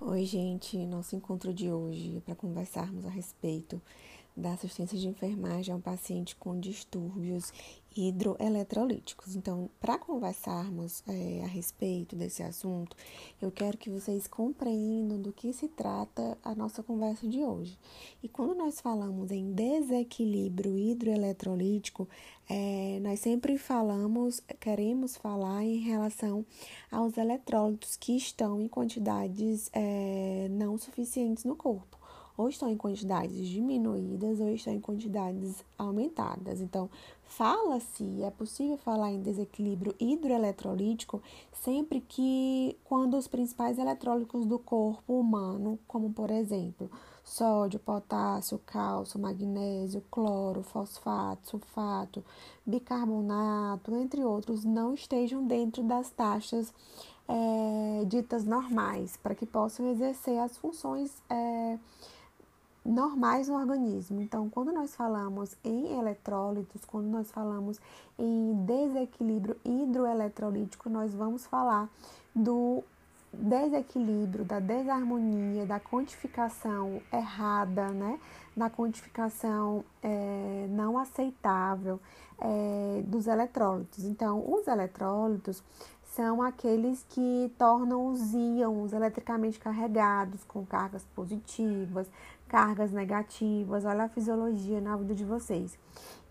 Oi, gente. Nosso encontro de hoje é para conversarmos a respeito da assistência de enfermagem a um paciente com distúrbios hidroeletrolíticos. Então, para conversarmos é, a respeito desse assunto, eu quero que vocês compreendam do que se trata a nossa conversa de hoje. E quando nós falamos em desequilíbrio hidroeletrolítico, é, nós sempre falamos, queremos falar em relação aos eletrólitos que estão em quantidades é, não suficientes no corpo ou estão em quantidades diminuídas ou estão em quantidades aumentadas. Então, fala-se, é possível falar em desequilíbrio hidroeletrolítico sempre que quando os principais eletrólitos do corpo humano, como por exemplo, sódio, potássio, cálcio, magnésio, cloro, fosfato, sulfato, bicarbonato, entre outros, não estejam dentro das taxas é, ditas normais, para que possam exercer as funções é, normais no organismo. Então, quando nós falamos em eletrólitos, quando nós falamos em desequilíbrio hidroeletrolítico, nós vamos falar do desequilíbrio, da desarmonia, da quantificação errada, né? Da quantificação é, não aceitável é, dos eletrólitos. Então, os eletrólitos são aqueles que tornam os íons eletricamente carregados com cargas positivas, cargas negativas. Olha a fisiologia na vida de vocês.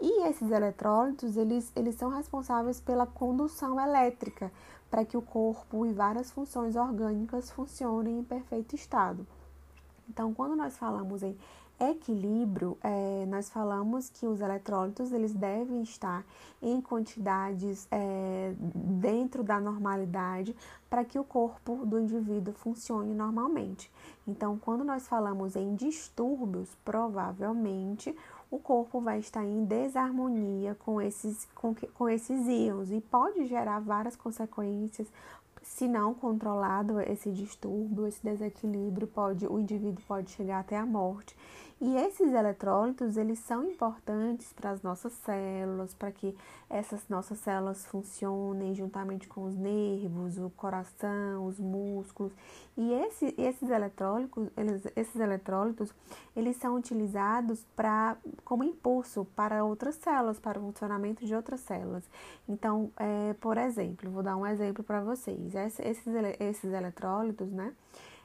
E esses eletrólitos, eles, eles são responsáveis pela condução elétrica para que o corpo e várias funções orgânicas funcionem em perfeito estado. Então, quando nós falamos em equilíbrio, é, nós falamos que os eletrólitos eles devem estar em quantidades é, dentro da normalidade para que o corpo do indivíduo funcione normalmente. Então, quando nós falamos em distúrbios, provavelmente o corpo vai estar em desarmonia com esses, com, com esses íons e pode gerar várias consequências, se não controlado esse distúrbio, esse desequilíbrio, pode, o indivíduo pode chegar até a morte. E esses eletrólitos, eles são importantes para as nossas células, para que essas nossas células funcionem juntamente com os nervos, o coração, os músculos. E esse, esses eletrólitos, eles, esses eletrólitos, eles são utilizados para como impulso para outras células, para o funcionamento de outras células. Então, é, por exemplo, vou dar um exemplo para vocês. Esses, esses eletrólitos, né?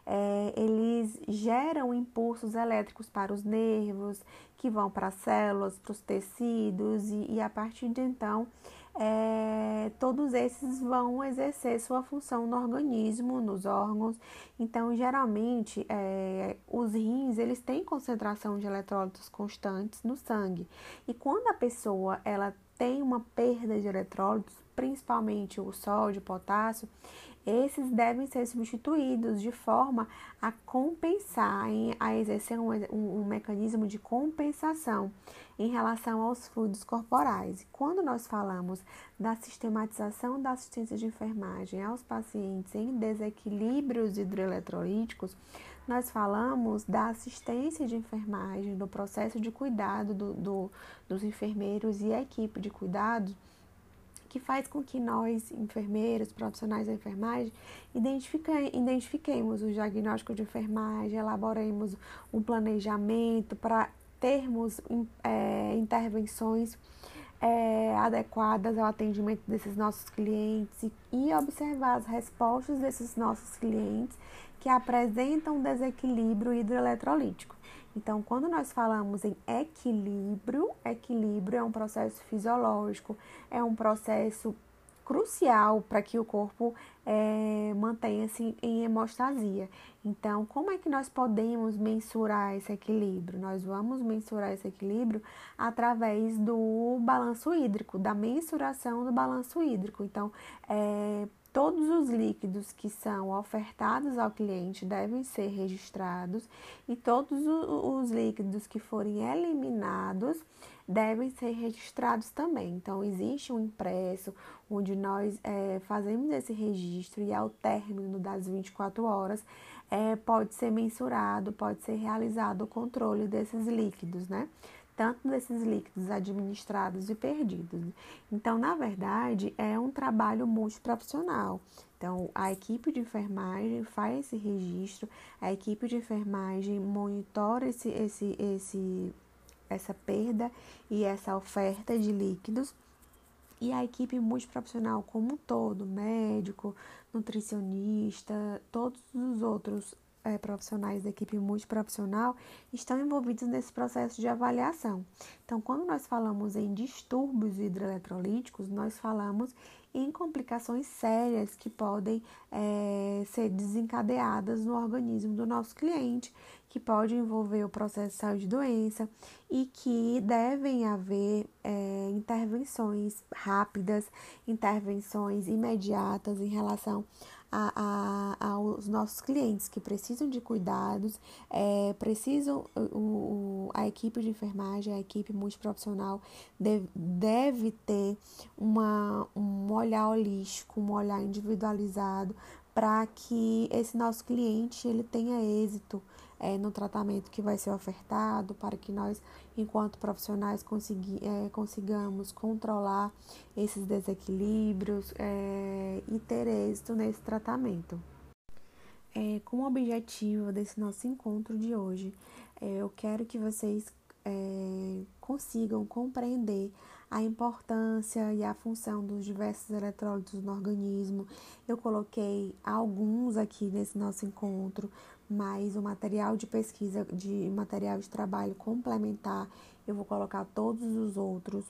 É, eles geram impulsos elétricos para os nervos, que vão para as células, para os tecidos, e, e, a partir de então, é, todos esses vão exercer sua função no organismo, nos órgãos. Então, geralmente, é, os rins, eles têm concentração de eletrólitos constantes no sangue. E quando a pessoa, ela tem uma perda de eletrólitos, principalmente o sódio, o potássio, esses devem ser substituídos de forma a compensar, a exercer um, um, um, mecanismo de compensação em relação aos fluidos corporais. Quando nós falamos da sistematização da assistência de enfermagem aos pacientes em desequilíbrios hidroeletrolíticos, nós falamos da assistência de enfermagem, do processo de cuidado do, do, dos enfermeiros e a equipe de cuidados que faz com que nós, enfermeiros, profissionais da enfermagem, identifiquemos o diagnóstico de enfermagem, elaboremos um planejamento para termos é, intervenções é, adequadas ao atendimento desses nossos clientes e observar as respostas desses nossos clientes que apresentam desequilíbrio hidroeletrolítico. Então, quando nós falamos em equilíbrio, equilíbrio é um processo fisiológico, é um processo crucial para que o corpo é, mantenha-se em hemostasia. Então, como é que nós podemos mensurar esse equilíbrio? Nós vamos mensurar esse equilíbrio através do balanço hídrico, da mensuração do balanço hídrico. Então, é, Todos os líquidos que são ofertados ao cliente devem ser registrados e todos os líquidos que forem eliminados devem ser registrados também. Então, existe um impresso onde nós é, fazemos esse registro e ao término das 24 horas é, pode ser mensurado, pode ser realizado o controle desses líquidos, né? tanto desses líquidos administrados e perdidos. Então, na verdade, é um trabalho multiprofissional. Então, a equipe de enfermagem faz esse registro, a equipe de enfermagem monitora esse, esse, esse, essa perda e essa oferta de líquidos. E a equipe multiprofissional como um todo, médico, nutricionista, todos os outros é, profissionais da equipe multiprofissional estão envolvidos nesse processo de avaliação. Então, quando nós falamos em distúrbios hidroeletrolíticos, nós falamos em complicações sérias que podem é, ser desencadeadas no organismo do nosso cliente, que pode envolver o processo de saúde e doença e que devem haver é, intervenções rápidas, intervenções imediatas em relação a, a, aos nossos clientes que precisam de cuidados, é, precisam, o, o, a equipe de enfermagem, a equipe multiprofissional deve, deve ter uma, um olhar holístico, um olhar individualizado para que esse nosso cliente ele tenha êxito é, no tratamento que vai ser ofertado, para que nós, enquanto profissionais, consegui, é, consigamos controlar esses desequilíbrios é, e ter êxito nesse tratamento. É, com o objetivo desse nosso encontro de hoje, é, eu quero que vocês é, consigam compreender a importância e a função dos diversos eletrólitos no organismo. Eu coloquei alguns aqui nesse nosso encontro, mas o material de pesquisa, de material de trabalho complementar, eu vou colocar todos os outros,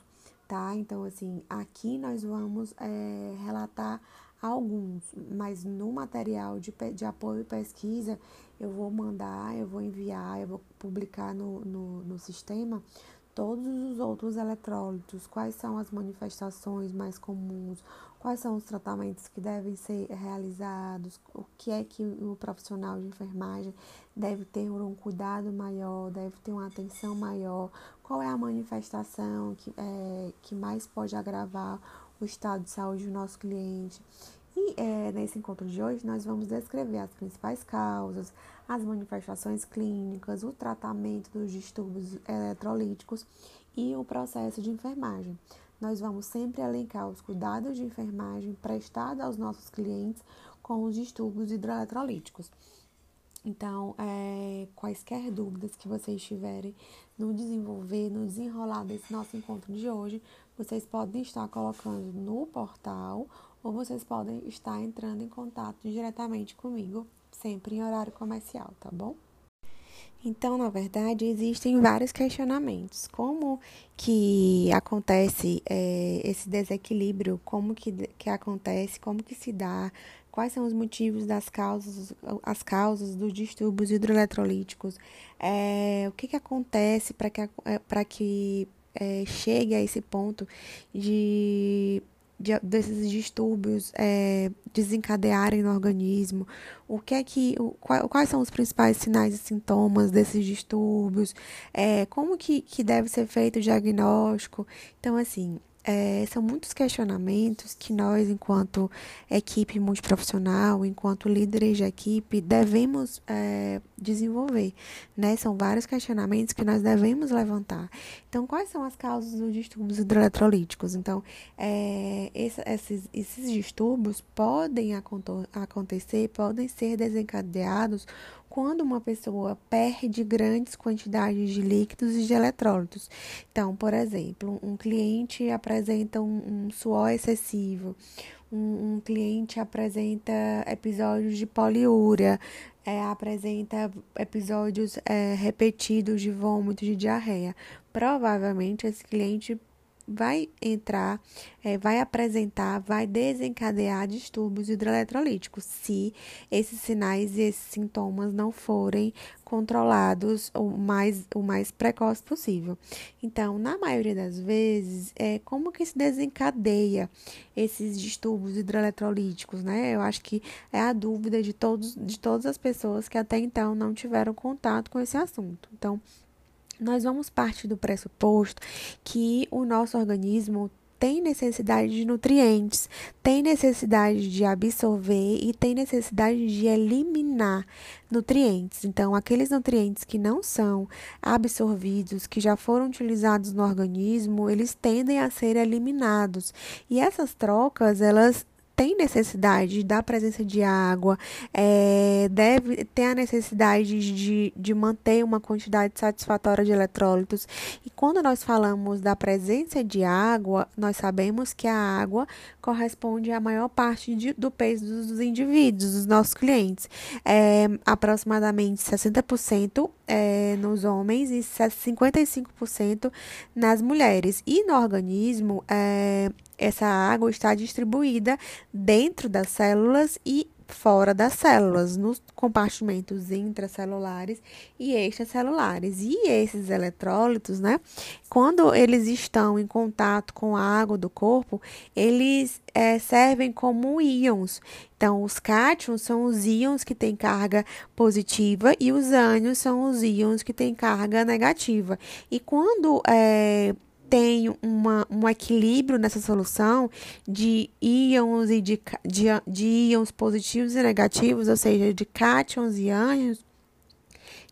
tá? Então, assim, aqui nós vamos é, relatar alguns, mas no material de, de apoio e pesquisa, eu vou mandar, eu vou enviar, eu vou publicar no, no, no sistema todos os outros eletrólitos, quais são as manifestações mais comuns, quais são os tratamentos que devem ser realizados, o que é que o profissional de enfermagem deve ter um cuidado maior, deve ter uma atenção maior, qual é a manifestação que, é, que mais pode agravar o estado de saúde do nosso cliente. E é, nesse encontro de hoje, nós vamos descrever as principais causas, as manifestações clínicas, o tratamento dos distúrbios eletrolíticos e o processo de enfermagem nós vamos sempre elencar os cuidados de enfermagem prestados aos nossos clientes com os distúrbios hidroeletrolíticos. Então, é, quaisquer dúvidas que vocês tiverem no desenvolver, no desenrolar desse nosso encontro de hoje, vocês podem estar colocando no portal ou vocês podem estar entrando em contato diretamente comigo, sempre em horário comercial, tá bom? Então, na verdade, existem vários questionamentos. Como que acontece é, esse desequilíbrio? Como que, que acontece? Como que se dá? Quais são os motivos das causas, as causas dos distúrbios hidroeletrolíticos? É, o que, que acontece para que, é, que é, chegue a esse ponto de de, desses distúrbios é, desencadearem no organismo, o que é que, o, quais são os principais sinais e sintomas desses distúrbios, é, como que, que deve ser feito o diagnóstico. Então, assim, é, são muitos questionamentos que nós, enquanto equipe multiprofissional, enquanto líderes de equipe, devemos é, desenvolver. Né? São vários questionamentos que nós devemos levantar. Então, quais são as causas dos distúrbios hidroeletrolíticos? Então, é, esses, esses distúrbios podem acontecer, podem ser desencadeados quando uma pessoa perde grandes quantidades de líquidos e de eletrólitos. Então, por exemplo, um cliente apresenta um, um suor excessivo, um, um, cliente apresenta episódios de poliúria, é, apresenta episódios é, repetidos de vômito, de diarreia. Provavelmente esse cliente vai entrar, é, vai apresentar, vai desencadear distúrbios hidroeletrolíticos se esses sinais e esses sintomas não forem controlados o mais, o mais precoce possível. Então, na maioria das vezes, é como que se desencadeia esses distúrbios hidroeletrolíticos, né? Eu acho que é a dúvida de todos de todas as pessoas que até então não tiveram contato com esse assunto. Então, nós vamos partir do pressuposto que o nosso organismo tem necessidade de nutrientes, tem necessidade de absorver e tem necessidade de eliminar nutrientes. Então, aqueles nutrientes que não são absorvidos, que já foram utilizados no organismo, eles tendem a ser eliminados. E essas trocas, elas tem necessidade da presença de água, é, deve ter a necessidade de, de manter uma quantidade satisfatória de eletrólitos. E quando nós falamos da presença de água, nós sabemos que a água corresponde à maior parte de, do peso dos indivíduos, dos nossos clientes. É, aproximadamente 60% é, nos homens e 55% nas mulheres. E no organismo, é, essa água está distribuída dentro das células e fora das células, nos compartimentos intracelulares e extracelulares. E esses eletrólitos, né, quando eles estão em contato com a água do corpo, eles é, servem como íons. Então, os cátions são os íons que têm carga positiva e os ânions são os íons que têm carga negativa. E quando é, tem uma, um equilíbrio nessa solução de íons e de, de, de íons positivos e negativos, ou seja, de cátions e ânions,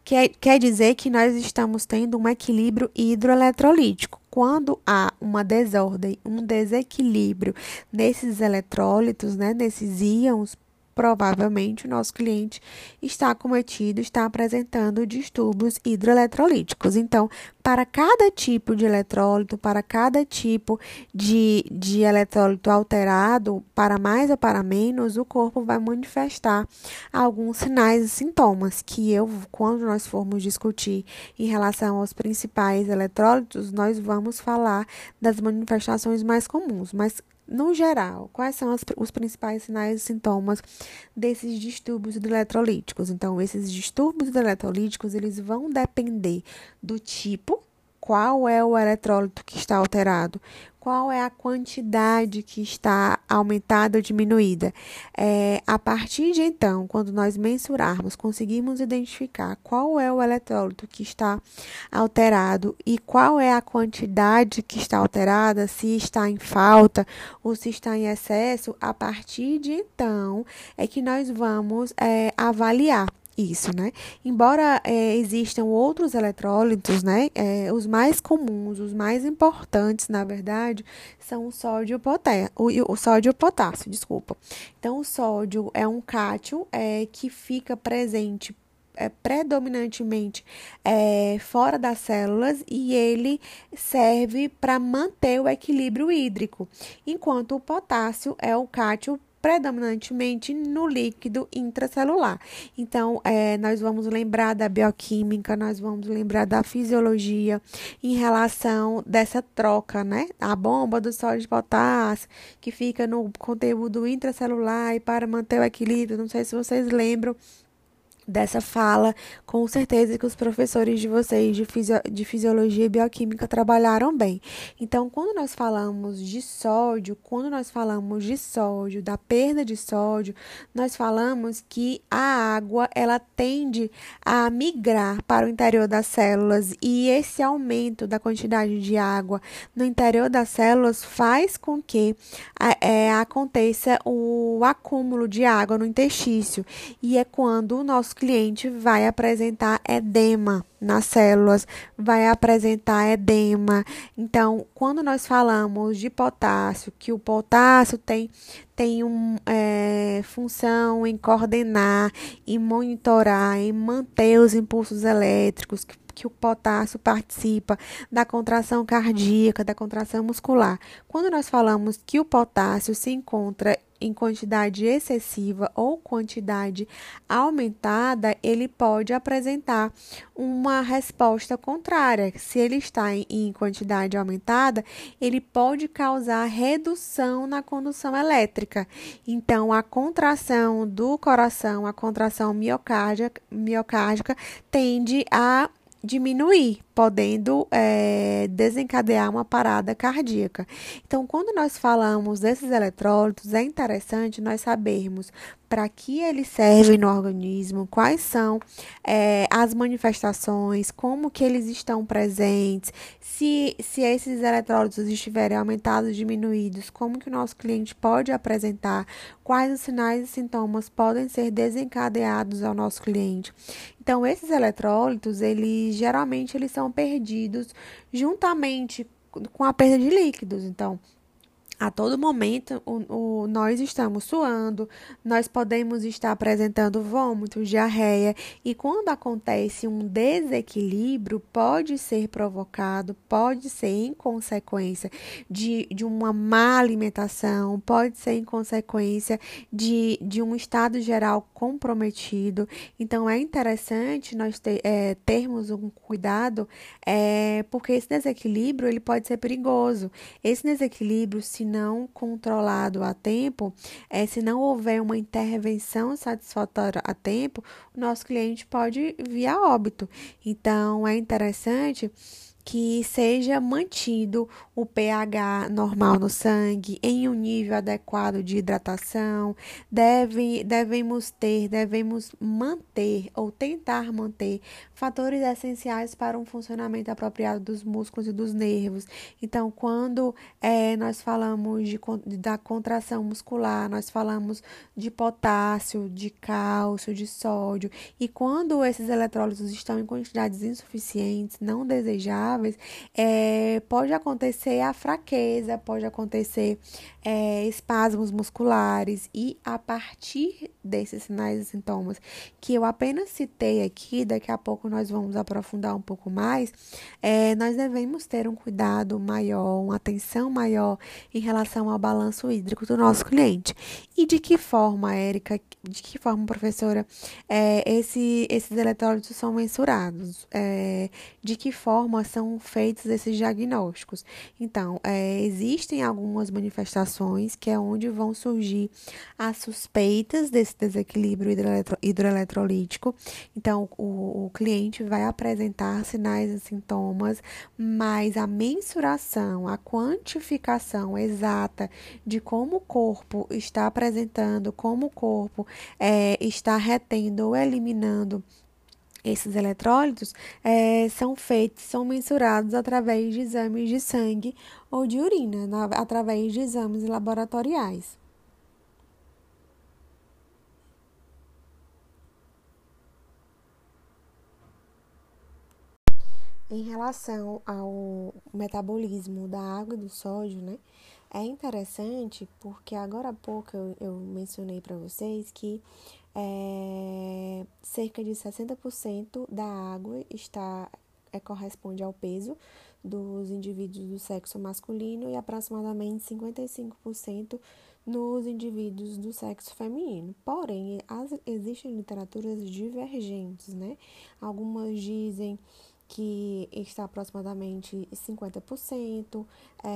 quer, quer dizer que nós estamos tendo um equilíbrio hidroeletrolítico. Quando há uma desordem, um desequilíbrio nesses eletrólitos, né, nesses íons provavelmente o nosso cliente está cometido, está apresentando distúrbios hidroeletrolíticos. Então, para cada tipo de eletrólito, para cada tipo de, de eletrólito alterado, para mais ou para menos, o corpo vai manifestar alguns sinais e sintomas que eu, quando nós formos discutir em relação aos principais eletrólitos, nós vamos falar das manifestações mais comuns. Mas no geral, quais são as, os principais sinais e sintomas desses distúrbios eletrolíticos? Então, esses distúrbios eletrolíticos, eles vão depender do tipo, qual é o eletrólito que está alterado, qual é a quantidade que está aumentada ou diminuída. É, a partir de então, quando nós mensurarmos, conseguimos identificar qual é o eletrólito que está alterado e qual é a quantidade que está alterada, se está em falta ou se está em excesso, a partir de então é que nós vamos é, avaliar isso, né? Embora é, existam outros eletrólitos, né? É, os mais comuns, os mais importantes, na verdade, são o sódio, poté o, o sódio e o potássio, desculpa. Então, o sódio é um cátion é, que fica presente é, predominantemente é, fora das células e ele serve para manter o equilíbrio hídrico, enquanto o potássio é o cátion predominantemente no líquido intracelular. Então, é, nós vamos lembrar da bioquímica, nós vamos lembrar da fisiologia em relação dessa troca, né? A bomba do sódio de potássio, que fica no conteúdo intracelular e para manter o equilíbrio. Não sei se vocês lembram dessa fala, com certeza que os professores de vocês de, de fisiologia e bioquímica trabalharam bem. Então, quando nós falamos de sódio, quando nós falamos de sódio, da perda de sódio, nós falamos que a água ela tende a migrar para o interior das células e esse aumento da quantidade de água no interior das células faz com que é, aconteça o acúmulo de água no intestício e é quando o nosso cliente vai apresentar edema nas células, vai apresentar edema. Então, quando nós falamos de potássio, que o potássio tem, tem uma é, função em coordenar, em monitorar, em manter os impulsos elétricos, que, que o potássio participa da contração cardíaca, da contração muscular. Quando nós falamos que o potássio se encontra em quantidade excessiva ou quantidade aumentada, ele pode apresentar uma resposta contrária. Se ele está em quantidade aumentada, ele pode causar redução na condução elétrica. Então, a contração do coração, a contração miocárdica, miocárdica tende a diminuir podendo é, desencadear uma parada cardíaca. Então, quando nós falamos desses eletrólitos, é interessante nós sabermos para que eles servem no organismo, quais são é, as manifestações, como que eles estão presentes, se, se esses eletrólitos estiverem aumentados, diminuídos, como que o nosso cliente pode apresentar, quais os sinais e sintomas podem ser desencadeados ao nosso cliente. Então, esses eletrólitos, eles geralmente eles são perdidos juntamente com a perda de líquidos. Então, a todo momento o, o, nós estamos suando, nós podemos estar apresentando vômitos, diarreia, e quando acontece um desequilíbrio, pode ser provocado, pode ser em consequência de, de uma má alimentação, pode ser em consequência de, de um estado geral comprometido. Então é interessante nós ter, é, termos um cuidado, é, porque esse desequilíbrio ele pode ser perigoso. Esse desequilíbrio, se não controlado a tempo, é, se não houver uma intervenção satisfatória a tempo, o nosso cliente pode vir a óbito. Então, é interessante que seja mantido o pH normal no sangue em um nível adequado de hidratação. Deve, devemos ter, devemos manter ou tentar manter fatores essenciais para um funcionamento apropriado dos músculos e dos nervos. Então, quando é, nós falamos de, da contração muscular, nós falamos de potássio, de cálcio, de sódio, e quando esses eletrólitos estão em quantidades insuficientes, não desejáveis, é, pode acontecer a fraqueza, pode acontecer é, espasmos musculares e a partir desses sinais e sintomas que eu apenas citei aqui, daqui a pouco nós vamos aprofundar um pouco mais, é, nós devemos ter um cuidado maior, uma atenção maior em relação ao balanço hídrico do nosso cliente. E de que forma, Érica, de que forma, professora, é, esse, esses eletrólitos são mensurados? É, de que forma são feitos esses diagnósticos? Então, é, existem algumas manifestações que é onde vão surgir as suspeitas desse desequilíbrio hidroeletro, hidroeletrolítico. Então, o, o cliente vai apresentar sinais e sintomas, mas a mensuração, a quantificação exata de como o corpo está apresentando, como o corpo é, está retendo ou eliminando esses eletrólitos é, são feitos, são mensurados através de exames de sangue ou de urina, na, através de exames laboratoriais. Em relação ao metabolismo da água e do sódio, né? É interessante porque agora há pouco eu, eu mencionei para vocês que é, cerca de 60% da água está é, corresponde ao peso dos indivíduos do sexo masculino e aproximadamente 55% nos indivíduos do sexo feminino. Porém, as, existem literaturas divergentes, né? Algumas dizem que está aproximadamente 50% é,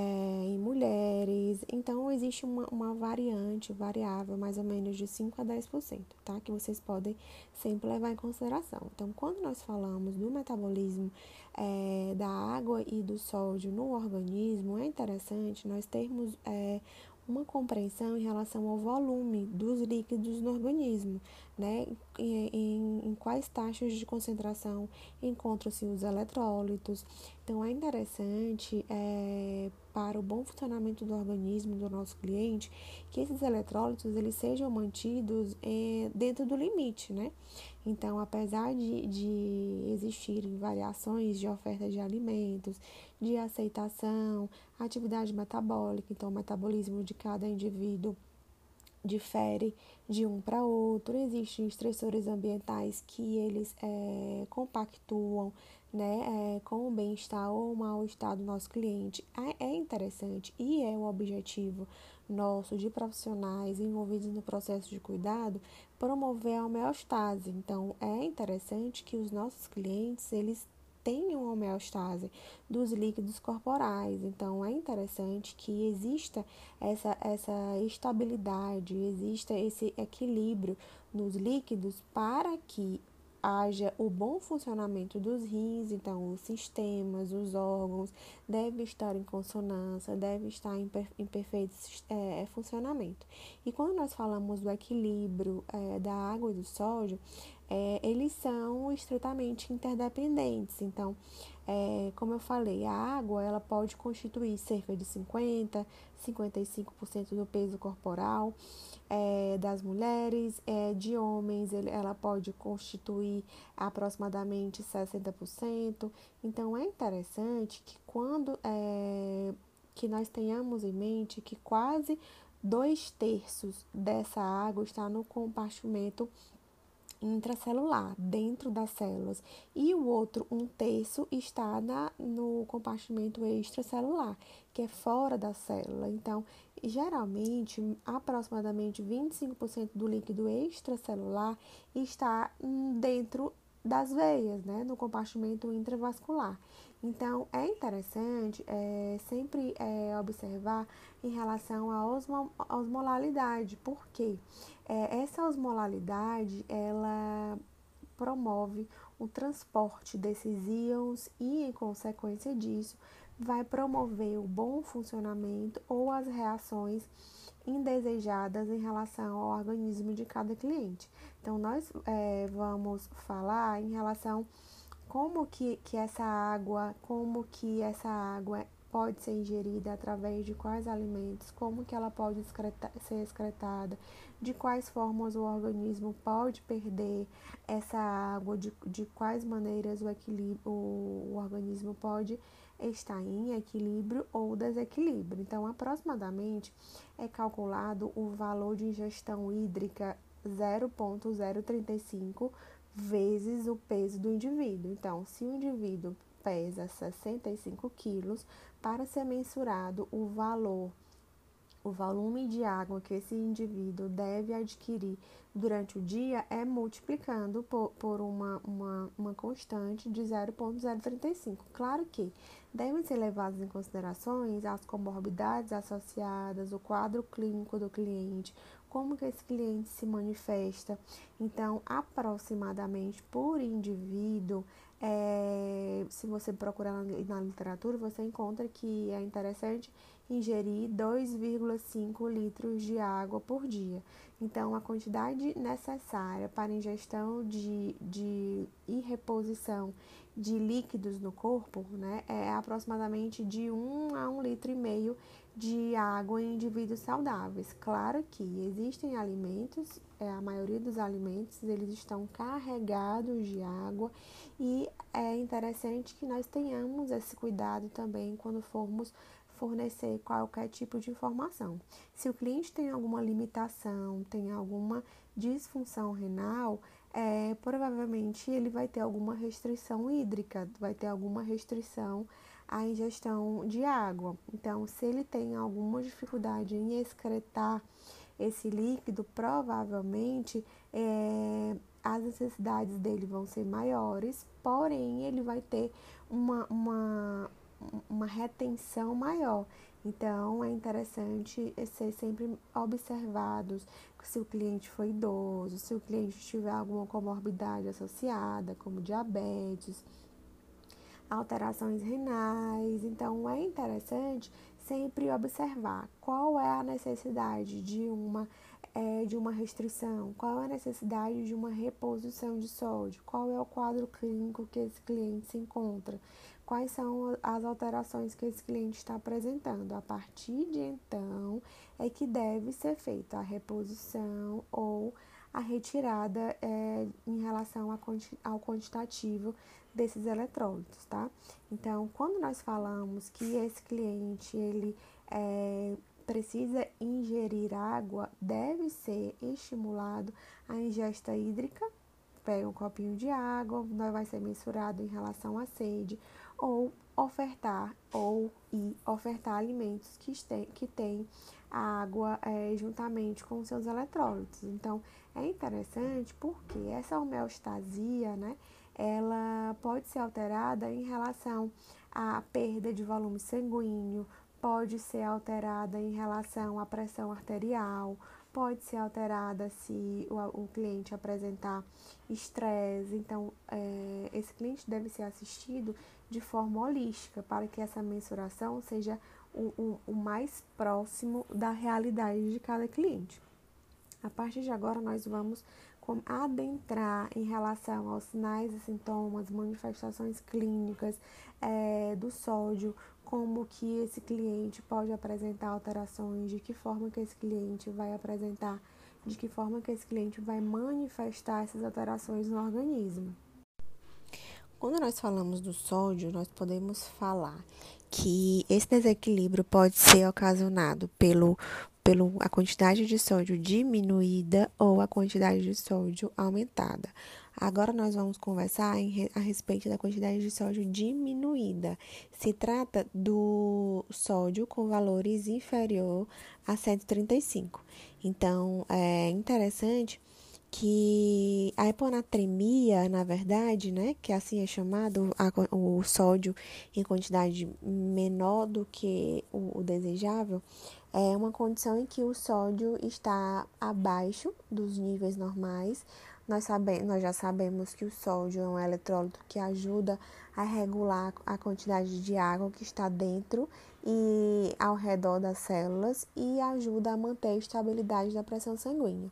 em mulheres. Então, existe uma, uma variante, variável, mais ou menos de 5 a 10%, tá? Que vocês podem sempre levar em consideração. Então, quando nós falamos do metabolismo é, da água e do sódio no organismo, é interessante nós termos é, uma compreensão em relação ao volume dos líquidos no organismo, né? Em, em, quais taxas de concentração encontram-se os eletrólitos. Então, é interessante é, para o bom funcionamento do organismo do nosso cliente que esses eletrólitos eles sejam mantidos é, dentro do limite, né? Então, apesar de, de existirem variações de oferta de alimentos, de aceitação, atividade metabólica, então o metabolismo de cada indivíduo difere de um para outro. Existem estressores ambientais que eles é, compactuam né, é, com o bem-estar ou o mal-estar do nosso cliente. É, é interessante e é o objetivo nosso de profissionais envolvidos no processo de cuidado promover a homeostase. Então, é interessante que os nossos clientes eles tenham homeostase dos líquidos corporais. Então, é interessante que exista essa, essa estabilidade, exista esse equilíbrio nos líquidos para que haja o bom funcionamento dos rins, então os sistemas, os órgãos devem estar em consonância, devem estar em, per, em perfeito é, funcionamento. E quando nós falamos do equilíbrio é, da água e do sódio, é, eles são estritamente interdependentes. Então, é, como eu falei, a água ela pode constituir cerca de 50, 55% do peso corporal é, das mulheres, é, de homens ela pode constituir aproximadamente 60%. Então é interessante que quando é, que nós tenhamos em mente que quase dois terços dessa água está no compartimento intracelular, dentro das células, e o outro, um terço, está na, no compartimento extracelular, que é fora da célula. Então, geralmente, aproximadamente 25% do líquido extracelular está dentro das veias, né, no compartimento intravascular. Então, é interessante é, sempre é, observar em relação à osmo, osmolalidade, porque é, essa osmolalidade, ela promove o transporte desses íons e, em consequência disso, vai promover o bom funcionamento ou as reações indesejadas em relação ao organismo de cada cliente. Então, nós é, vamos falar em relação como que, que essa água, como que essa água pode ser ingerida através de quais alimentos, como que ela pode ser excretada, de quais formas o organismo pode perder essa água, de, de quais maneiras o, equilíbrio, o, o organismo pode estar em equilíbrio ou desequilíbrio. Então, aproximadamente é calculado o valor de ingestão hídrica 0,035 vezes o peso do indivíduo. Então, se o indivíduo pesa 65 quilos, para ser mensurado o valor, o volume de água que esse indivíduo deve adquirir durante o dia é multiplicando por, por uma, uma, uma constante de 0,035. Claro que devem ser levadas em considerações as comorbidades associadas, o quadro clínico do cliente, como que esse cliente se manifesta. Então, aproximadamente por indivíduo, é, se você procurar na, na literatura, você encontra que é interessante ingerir 2,5 litros de água por dia. Então, a quantidade necessária para ingestão de, de e reposição de líquidos no corpo né, é aproximadamente de 1 a 1 litro e meio de água em indivíduos saudáveis. Claro que existem alimentos, é, a maioria dos alimentos eles estão carregados de água e é interessante que nós tenhamos esse cuidado também quando formos fornecer qualquer tipo de informação. Se o cliente tem alguma limitação, tem alguma disfunção renal, é, provavelmente ele vai ter alguma restrição hídrica, vai ter alguma restrição à ingestão de água. Então, se ele tem alguma dificuldade em excretar esse líquido, provavelmente é, as necessidades dele vão ser maiores, porém ele vai ter uma, uma, uma retenção maior. Então, é interessante ser sempre observados se o cliente foi idoso, se o cliente tiver alguma comorbidade associada, como diabetes, alterações renais. Então, é interessante sempre observar qual é a necessidade de uma é, de uma restrição, qual é a necessidade de uma reposição de sódio, qual é o quadro clínico que esse cliente se encontra, quais são as alterações que esse cliente está apresentando. A partir de então é que deve ser feita a reposição ou a retirada é, em relação ao quantitativo desses eletrólitos, tá? Então, quando nós falamos que esse cliente ele é, precisa ingerir água, deve ser estimulado a ingesta hídrica. Pega um copinho de água, vai ser mensurado em relação à sede, ou ofertar ou e ofertar alimentos que tem, que tem água é, juntamente com seus eletrólitos. Então, é interessante porque essa homeostasia, né, ela pode ser alterada em relação à perda de volume sanguíneo, pode ser alterada em relação à pressão arterial, pode ser alterada se o, o cliente apresentar estresse. Então, é, esse cliente deve ser assistido de forma holística para que essa mensuração seja o, o, o mais próximo da realidade de cada cliente. A partir de agora, nós vamos adentrar em relação aos sinais e sintomas, manifestações clínicas é, do sódio, como que esse cliente pode apresentar alterações, de que forma que esse cliente vai apresentar, de que forma que esse cliente vai manifestar essas alterações no organismo. Quando nós falamos do sódio, nós podemos falar que esse desequilíbrio pode ser ocasionado pelo pela a quantidade de sódio diminuída ou a quantidade de sódio aumentada. Agora nós vamos conversar em, a respeito da quantidade de sódio diminuída. Se trata do sódio com valores inferior a 135. Então, é interessante que a hiponatremia, na verdade, né, que assim é chamado, a, o sódio em quantidade menor do que o, o desejável, é uma condição em que o sódio está abaixo dos níveis normais. Nós, sabe, nós já sabemos que o sódio é um eletrólito que ajuda a regular a quantidade de água que está dentro e ao redor das células e ajuda a manter a estabilidade da pressão sanguínea.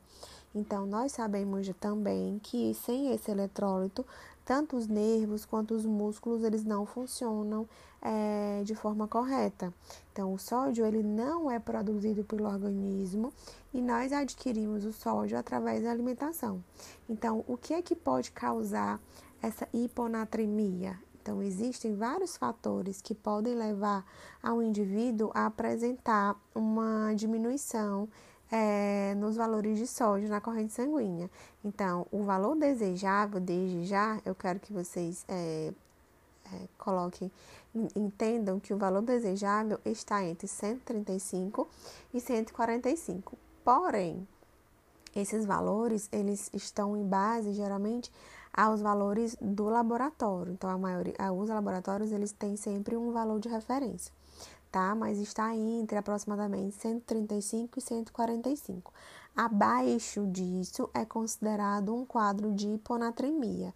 Então, nós sabemos também que sem esse eletrólito, tanto os nervos quanto os músculos, eles não funcionam é, de forma correta. Então, o sódio, ele não é produzido pelo organismo e nós adquirimos o sódio através da alimentação. Então, o que é que pode causar essa hiponatremia? Então, existem vários fatores que podem levar ao indivíduo a apresentar uma diminuição é, nos valores de sódio na corrente sanguínea. Então, o valor desejável, desde já, eu quero que vocês é, coloquem, entendam que o valor desejável está entre 135 e 145. Porém, esses valores, eles estão em base, geralmente, aos valores do laboratório. Então, a maioria, os laboratórios, eles têm sempre um valor de referência tá? Mas está entre aproximadamente 135 e 145. Abaixo disso é considerado um quadro de hiponatremia.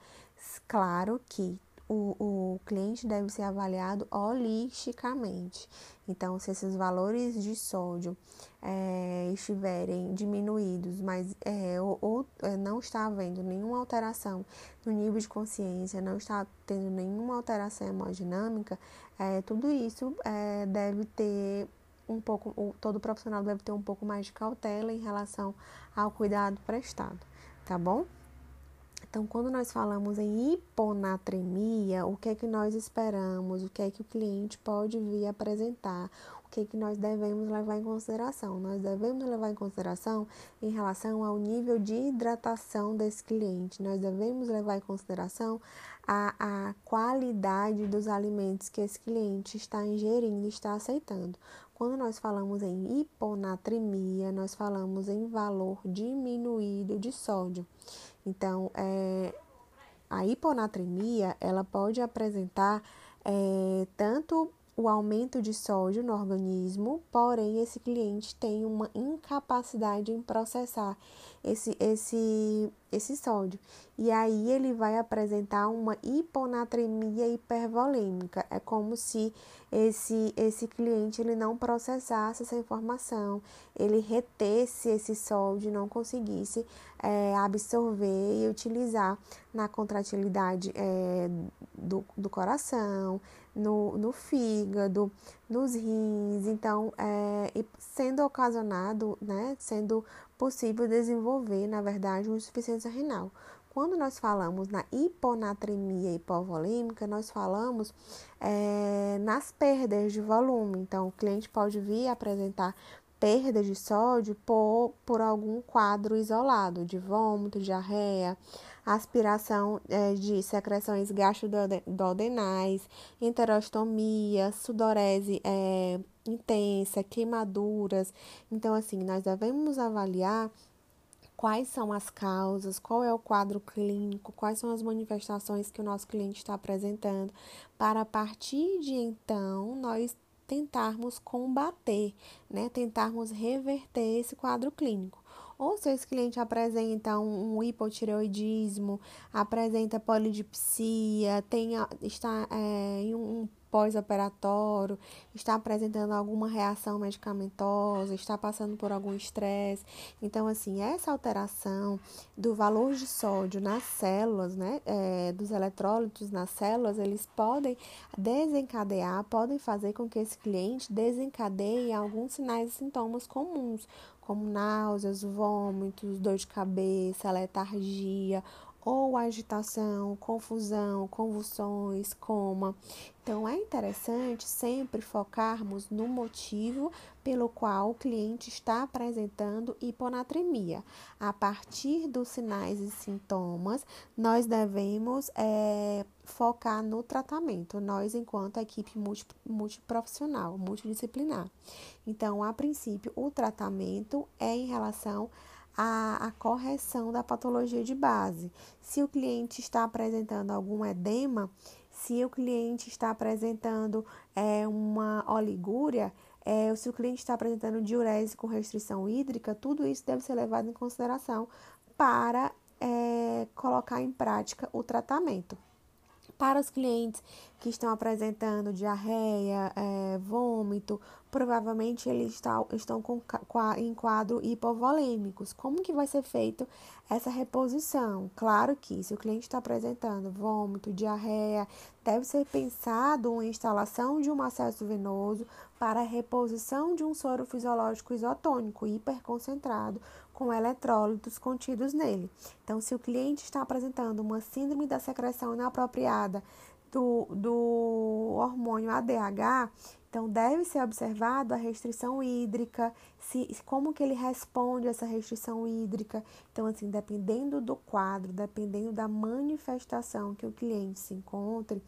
Claro que o, o cliente deve ser avaliado holisticamente. Então, se esses valores de sódio é, estiverem diminuídos, mas é, ou, ou é, não está havendo nenhuma alteração no nível de consciência, não está tendo nenhuma alteração hemodinâmica, é, tudo isso é, deve ter um pouco, todo profissional deve ter um pouco mais de cautela em relação ao cuidado prestado, tá bom? Então, quando nós falamos em hiponatremia, o que é que nós esperamos? O que é que o cliente pode vir apresentar? O que é que nós devemos levar em consideração? Nós devemos levar em consideração em relação ao nível de hidratação desse cliente. Nós devemos levar em consideração a, a qualidade dos alimentos que esse cliente está ingerindo, está aceitando. Quando nós falamos em hiponatremia, nós falamos em valor diminuído de sódio. Então, é, a hiponatremia, ela pode apresentar é, tanto o aumento de sódio no organismo, porém esse cliente tem uma incapacidade em processar esse, esse, esse sódio. E aí ele vai apresentar uma hiponatremia hipervolêmica. É como se esse, esse cliente ele não processasse essa informação, ele retesse esse sódio, não conseguisse é, absorver e utilizar na contratilidade é, do, do coração, no, no fígado, nos rins, então, é, sendo ocasionado, né, sendo possível desenvolver, na verdade, uma insuficiência renal. Quando nós falamos na hiponatremia hipovolêmica, nós falamos é, nas perdas de volume. Então, o cliente pode vir apresentar perda de sódio por, por algum quadro isolado, de vômito, diarreia, aspiração é, de secreções gastroduodenais, enterostomia, sudorese é, intensa, queimaduras. Então, assim, nós devemos avaliar quais são as causas, qual é o quadro clínico, quais são as manifestações que o nosso cliente está apresentando, para a partir de então nós tentarmos combater, né, tentarmos reverter esse quadro clínico. Ou se esse cliente apresenta um, um hipotireoidismo, apresenta polidipsia, tem, está é, em um pós-operatório, está apresentando alguma reação medicamentosa, está passando por algum estresse. Então, assim, essa alteração do valor de sódio nas células, né, é, dos eletrólitos nas células, eles podem desencadear, podem fazer com que esse cliente desencadeie alguns sinais e sintomas comuns, como náuseas, vômitos, dor de cabeça, letargia ou agitação, confusão, convulsões, coma. Então é interessante sempre focarmos no motivo pelo qual o cliente está apresentando hiponatremia. A partir dos sinais e sintomas, nós devemos é, focar no tratamento, nós enquanto equipe multiprofissional, multidisciplinar. Então, a princípio, o tratamento é em relação a, a correção da patologia de base. Se o cliente está apresentando algum edema, se o cliente está apresentando é, uma oligúria, é, se o cliente está apresentando diurese com restrição hídrica, tudo isso deve ser levado em consideração para é, colocar em prática o tratamento. Para os clientes que estão apresentando diarreia, é, vômito, provavelmente eles está, estão com, em quadro hipovolêmicos. Como que vai ser feito essa reposição? Claro que se o cliente está apresentando vômito, diarreia, deve ser pensado uma instalação de um acesso venoso para a reposição de um soro fisiológico isotônico hiperconcentrado com eletrólitos contidos nele. Então, se o cliente está apresentando uma síndrome da secreção inapropriada do, do hormônio ADH, então deve ser observado a restrição hídrica, se, como que ele responde a essa restrição hídrica. Então, assim, dependendo do quadro, dependendo da manifestação que o cliente se encontre,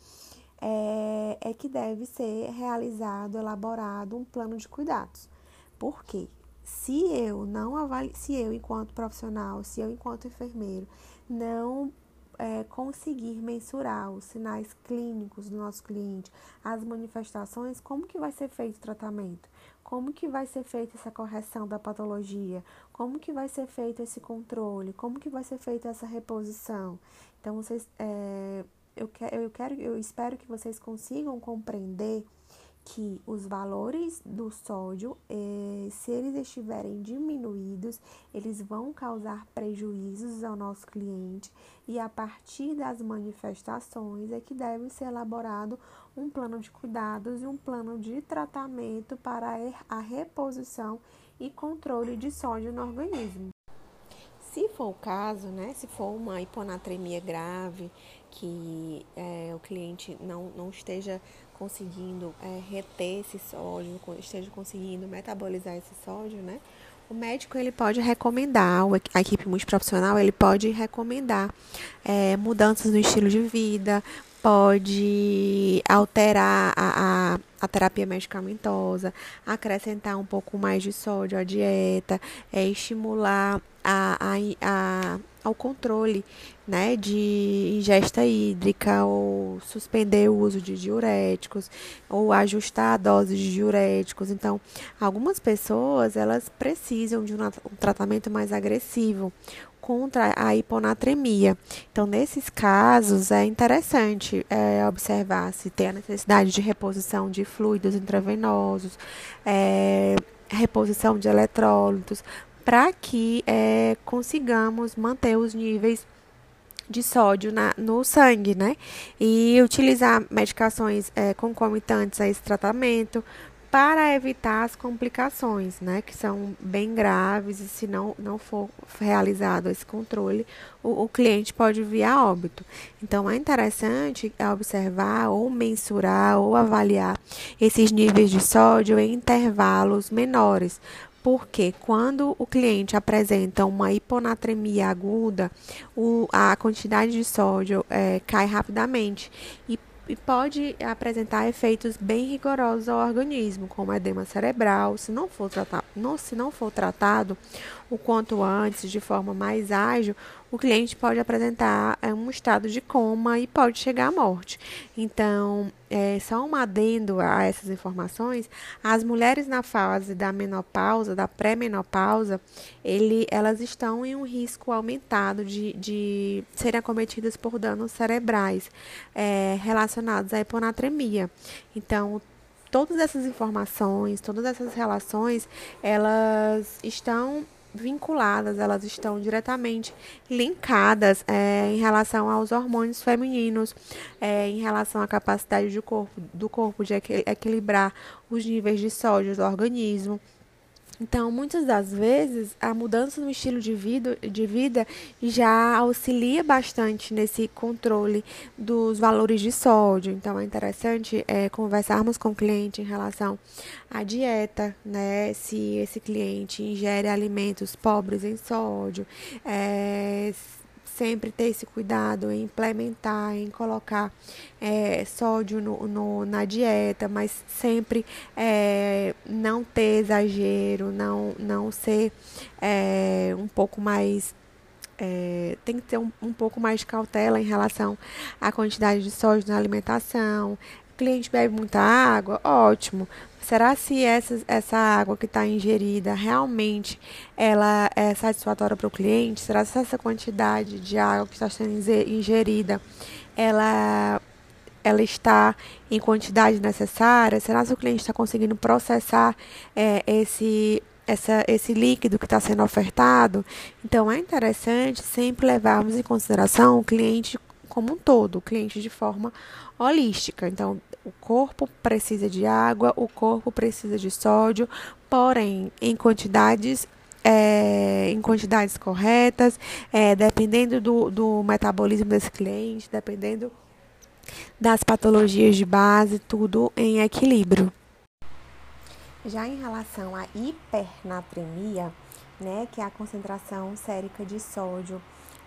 é, é que deve ser realizado, elaborado um plano de cuidados. Por quê? Se eu não avalio, se eu, enquanto profissional, se eu, enquanto enfermeiro, não é, conseguir mensurar os sinais clínicos do nosso cliente, as manifestações, como que vai ser feito o tratamento? Como que vai ser feita essa correção da patologia? Como que vai ser feito esse controle? Como que vai ser feita essa reposição? Então, vocês, é, eu, eu quero, eu espero que vocês consigam compreender que os valores do sódio, eh, se eles estiverem diminuídos, eles vão causar prejuízos ao nosso cliente e a partir das manifestações é que deve ser elaborado um plano de cuidados e um plano de tratamento para a reposição e controle de sódio no organismo. Se for o caso, né, se for uma hiponatremia grave, que é, o cliente não, não esteja conseguindo é, reter esse sódio, esteja conseguindo metabolizar esse sódio, né? O médico ele pode recomendar, a equipe multiprofissional ele pode recomendar é, mudanças no estilo de vida, pode alterar a, a, a, terapia medicamentosa, acrescentar um pouco mais de sódio à dieta, é, estimular a, a, a, ao controle né, de ingesta hídrica, ou suspender o uso de diuréticos, ou ajustar a dose de diuréticos. Então, algumas pessoas elas precisam de um, um tratamento mais agressivo, contra a hiponatremia. Então, nesses casos, é interessante é, observar se tem a necessidade de reposição de fluidos intravenosos, é, reposição de eletrólitos, para que é, consigamos manter os níveis de sódio na, no sangue, né? E utilizar medicações é, concomitantes a esse tratamento para evitar as complicações, né, que são bem graves e se não, não for realizado esse controle, o, o cliente pode vir a óbito. Então, é interessante observar ou mensurar ou avaliar esses níveis de sódio em intervalos menores, porque quando o cliente apresenta uma hiponatremia aguda, o, a quantidade de sódio é, cai rapidamente e e pode apresentar efeitos bem rigorosos ao organismo, como edema cerebral, se não for tratado, não, se não for tratado o quanto antes, de forma mais ágil, o cliente pode apresentar é, um estado de coma e pode chegar à morte. Então, é, só um adendo a essas informações, as mulheres na fase da menopausa, da pré-menopausa, elas estão em um risco aumentado de, de serem acometidas por danos cerebrais é, relacionados à hiponatremia. Então, todas essas informações, todas essas relações, elas estão vinculadas, elas estão diretamente linkadas é, em relação aos hormônios femininos, é, em relação à capacidade do corpo, do corpo de equilibrar os níveis de sódio do organismo. Então, muitas das vezes, a mudança no estilo de vida, de vida já auxilia bastante nesse controle dos valores de sódio. Então, é interessante é, conversarmos com o cliente em relação à dieta, né? Se esse cliente ingere alimentos pobres em sódio, é, sempre ter esse cuidado em implementar, em colocar é, sódio no, no, na dieta, mas sempre é, não ter exagero, não, não ser é, um pouco mais é, tem que ter um, um, pouco mais de cautela em relação à quantidade de sódio na alimentação. O cliente bebe muita água, ótimo. Será se essa, essa água que está ingerida realmente ela é satisfatória para o cliente? Será se essa quantidade de água que está sendo ingerida ela, ela está em quantidade necessária? Será se o cliente está conseguindo processar é, esse essa, esse líquido que está sendo ofertado. Então, é interessante sempre levarmos em consideração o cliente como um todo, o cliente de forma holística. Então, o corpo precisa de água, o corpo precisa de sódio, porém em quantidades é, em quantidades corretas, é, dependendo do, do metabolismo desse cliente, dependendo das patologias de base, tudo em equilíbrio. Já em relação à hipernatremia, né, que é a concentração sérica de sódio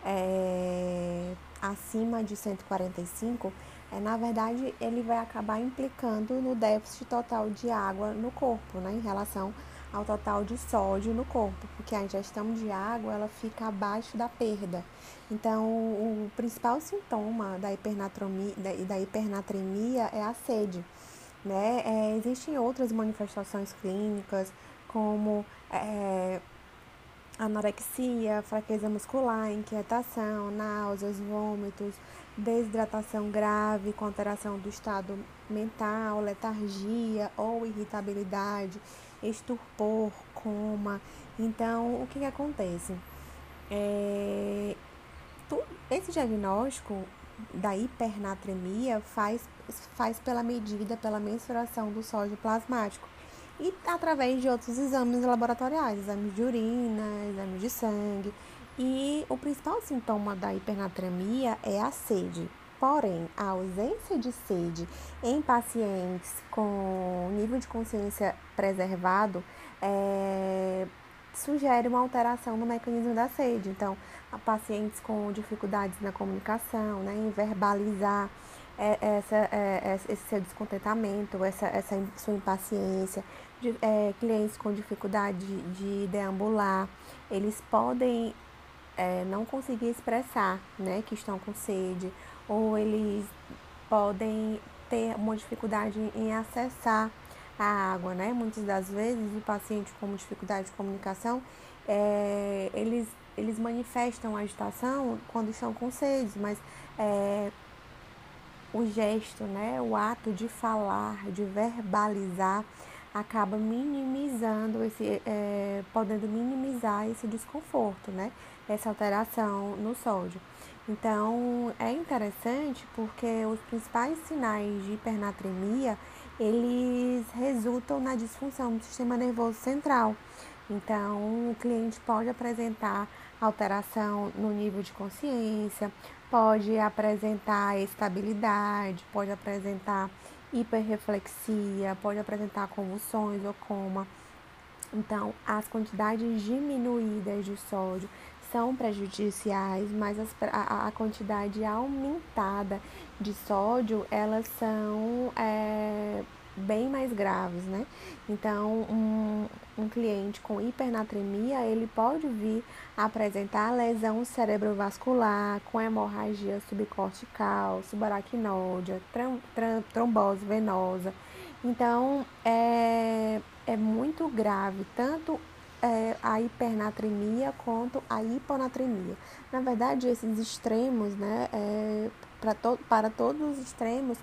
é, acima de 145, é, na verdade, ele vai acabar implicando no déficit total de água no corpo, né, em relação ao total de sódio no corpo, porque a ingestão de água ela fica abaixo da perda. Então, o principal sintoma da hipernatremia, da, da hipernatremia é a sede. Né? É, existem outras manifestações clínicas, como é, anorexia, fraqueza muscular, inquietação, náuseas, vômitos, desidratação grave com alteração do estado mental, letargia ou irritabilidade, estupor, coma. Então, o que, que acontece? É, tu, esse diagnóstico da hipernatremia faz, faz pela medida, pela mensuração do sódio plasmático e através de outros exames laboratoriais, exames de urina, exames de sangue. E o principal sintoma da hipernatremia é a sede. Porém, a ausência de sede em pacientes com nível de consciência preservado é, sugere uma alteração no mecanismo da sede. Então, pacientes com dificuldades na comunicação, né, em verbalizar é, essa, é, esse seu descontentamento, essa, essa sua impaciência, é, clientes com dificuldade de, de deambular, eles podem é, não conseguir expressar né, que estão com sede, ou eles podem ter uma dificuldade em acessar a água, né? Muitas das vezes o paciente com dificuldade de comunicação, é, eles, eles manifestam agitação quando estão com sede, mas é, o gesto, né, o ato de falar, de verbalizar, acaba minimizando esse, é, podendo minimizar esse desconforto, né? Essa alteração no sódio. Então é interessante porque os principais sinais de hipernatremia eles resultam na disfunção do sistema nervoso central. Então o cliente pode apresentar alteração no nível de consciência, pode apresentar estabilidade, pode apresentar hiperreflexia, pode apresentar convulsões ou coma. Então, as quantidades diminuídas de sódio são prejudiciais, mas as, a, a, quantidade aumentada de sódio, elas são, é, bem mais graves, né? Então, um, um cliente com hipernatremia, ele pode vir apresentar lesão cerebrovascular, com hemorragia subcortical, subaracnóide, trombose venosa. Então, é, é muito grave, tanto é, a hipernatremia quanto a hiponatremia. Na verdade, esses extremos, né, é, to para todos os extremos,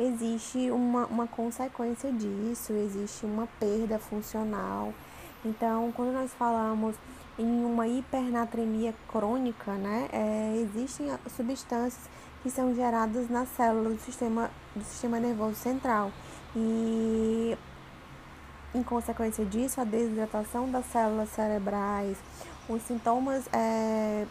existe uma, uma consequência disso, existe uma perda funcional. Então, quando nós falamos em uma hipernatremia crônica, né, é, existem substâncias que são geradas nas células do sistema, do sistema nervoso central. E, em consequência disso, a desidratação das células cerebrais, os sintomas é,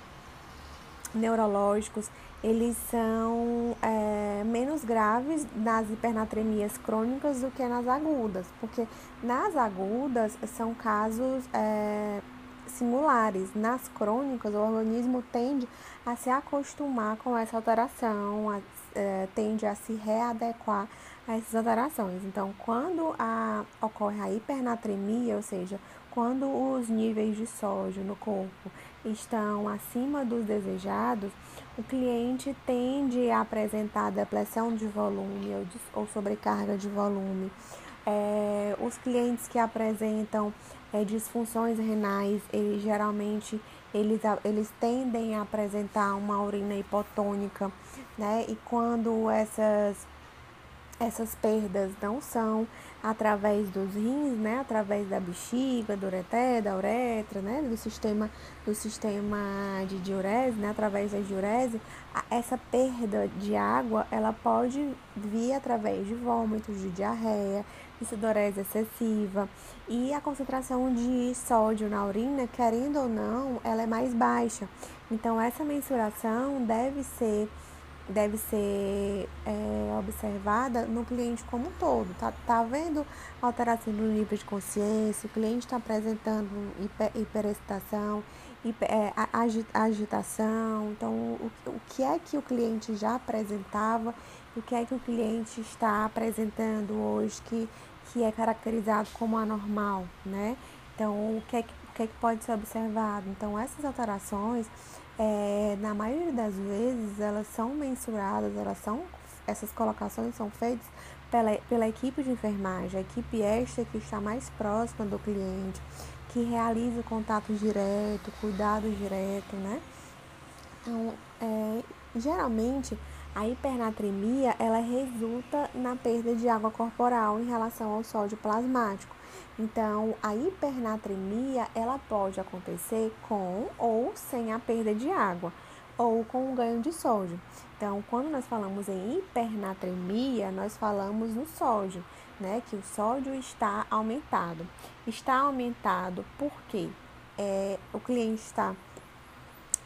neurológicos, eles são é, menos graves nas hipernatremias crônicas do que nas agudas, porque nas agudas são casos é, singulares, nas crônicas o organismo tende a se acostumar com essa alteração, a, é, tende a se readequar a essas alterações. Então, quando a, ocorre a hipernatremia, ou seja, quando os níveis de sódio no corpo estão acima dos desejados, o cliente tende a apresentar depressão de volume ou, sobrecarga de volume. É, os clientes que apresentam é, disfunções renais, eles geralmente eles, eles tendem a apresentar uma urina hipotônica, né? E quando essas essas perdas não são através dos rins, né, através da bexiga, do ureter, da uretra, né, do sistema do sistema de diurese, né, através da diurese, essa perda de água, ela pode vir através de vômitos, de diarreia, de sudorese excessiva. E a concentração de sódio na urina, querendo ou não, ela é mais baixa. Então essa mensuração deve ser deve ser é, observada no cliente como um todo. Tá, tá vendo alteração no nível de consciência, o cliente está apresentando hiper, hiperexcitação, hiper, é, agitação. Então, o, o que é que o cliente já apresentava o que é que o cliente está apresentando hoje que, que é caracterizado como anormal, né? Então, o que é que, o que, é que pode ser observado? Então, essas alterações é, na maioria das vezes elas são mensuradas, elas são, essas colocações são feitas pela, pela equipe de enfermagem, a equipe extra que está mais próxima do cliente, que realiza contato direto, cuidado direto, né? Então, é, geralmente a hipernatremia ela resulta na perda de água corporal em relação ao sódio plasmático. Então, a hipernatremia, ela pode acontecer com ou sem a perda de água, ou com o ganho de sódio. Então, quando nós falamos em hipernatremia, nós falamos no sódio, né? Que o sódio está aumentado. Está aumentado porque é, o cliente está,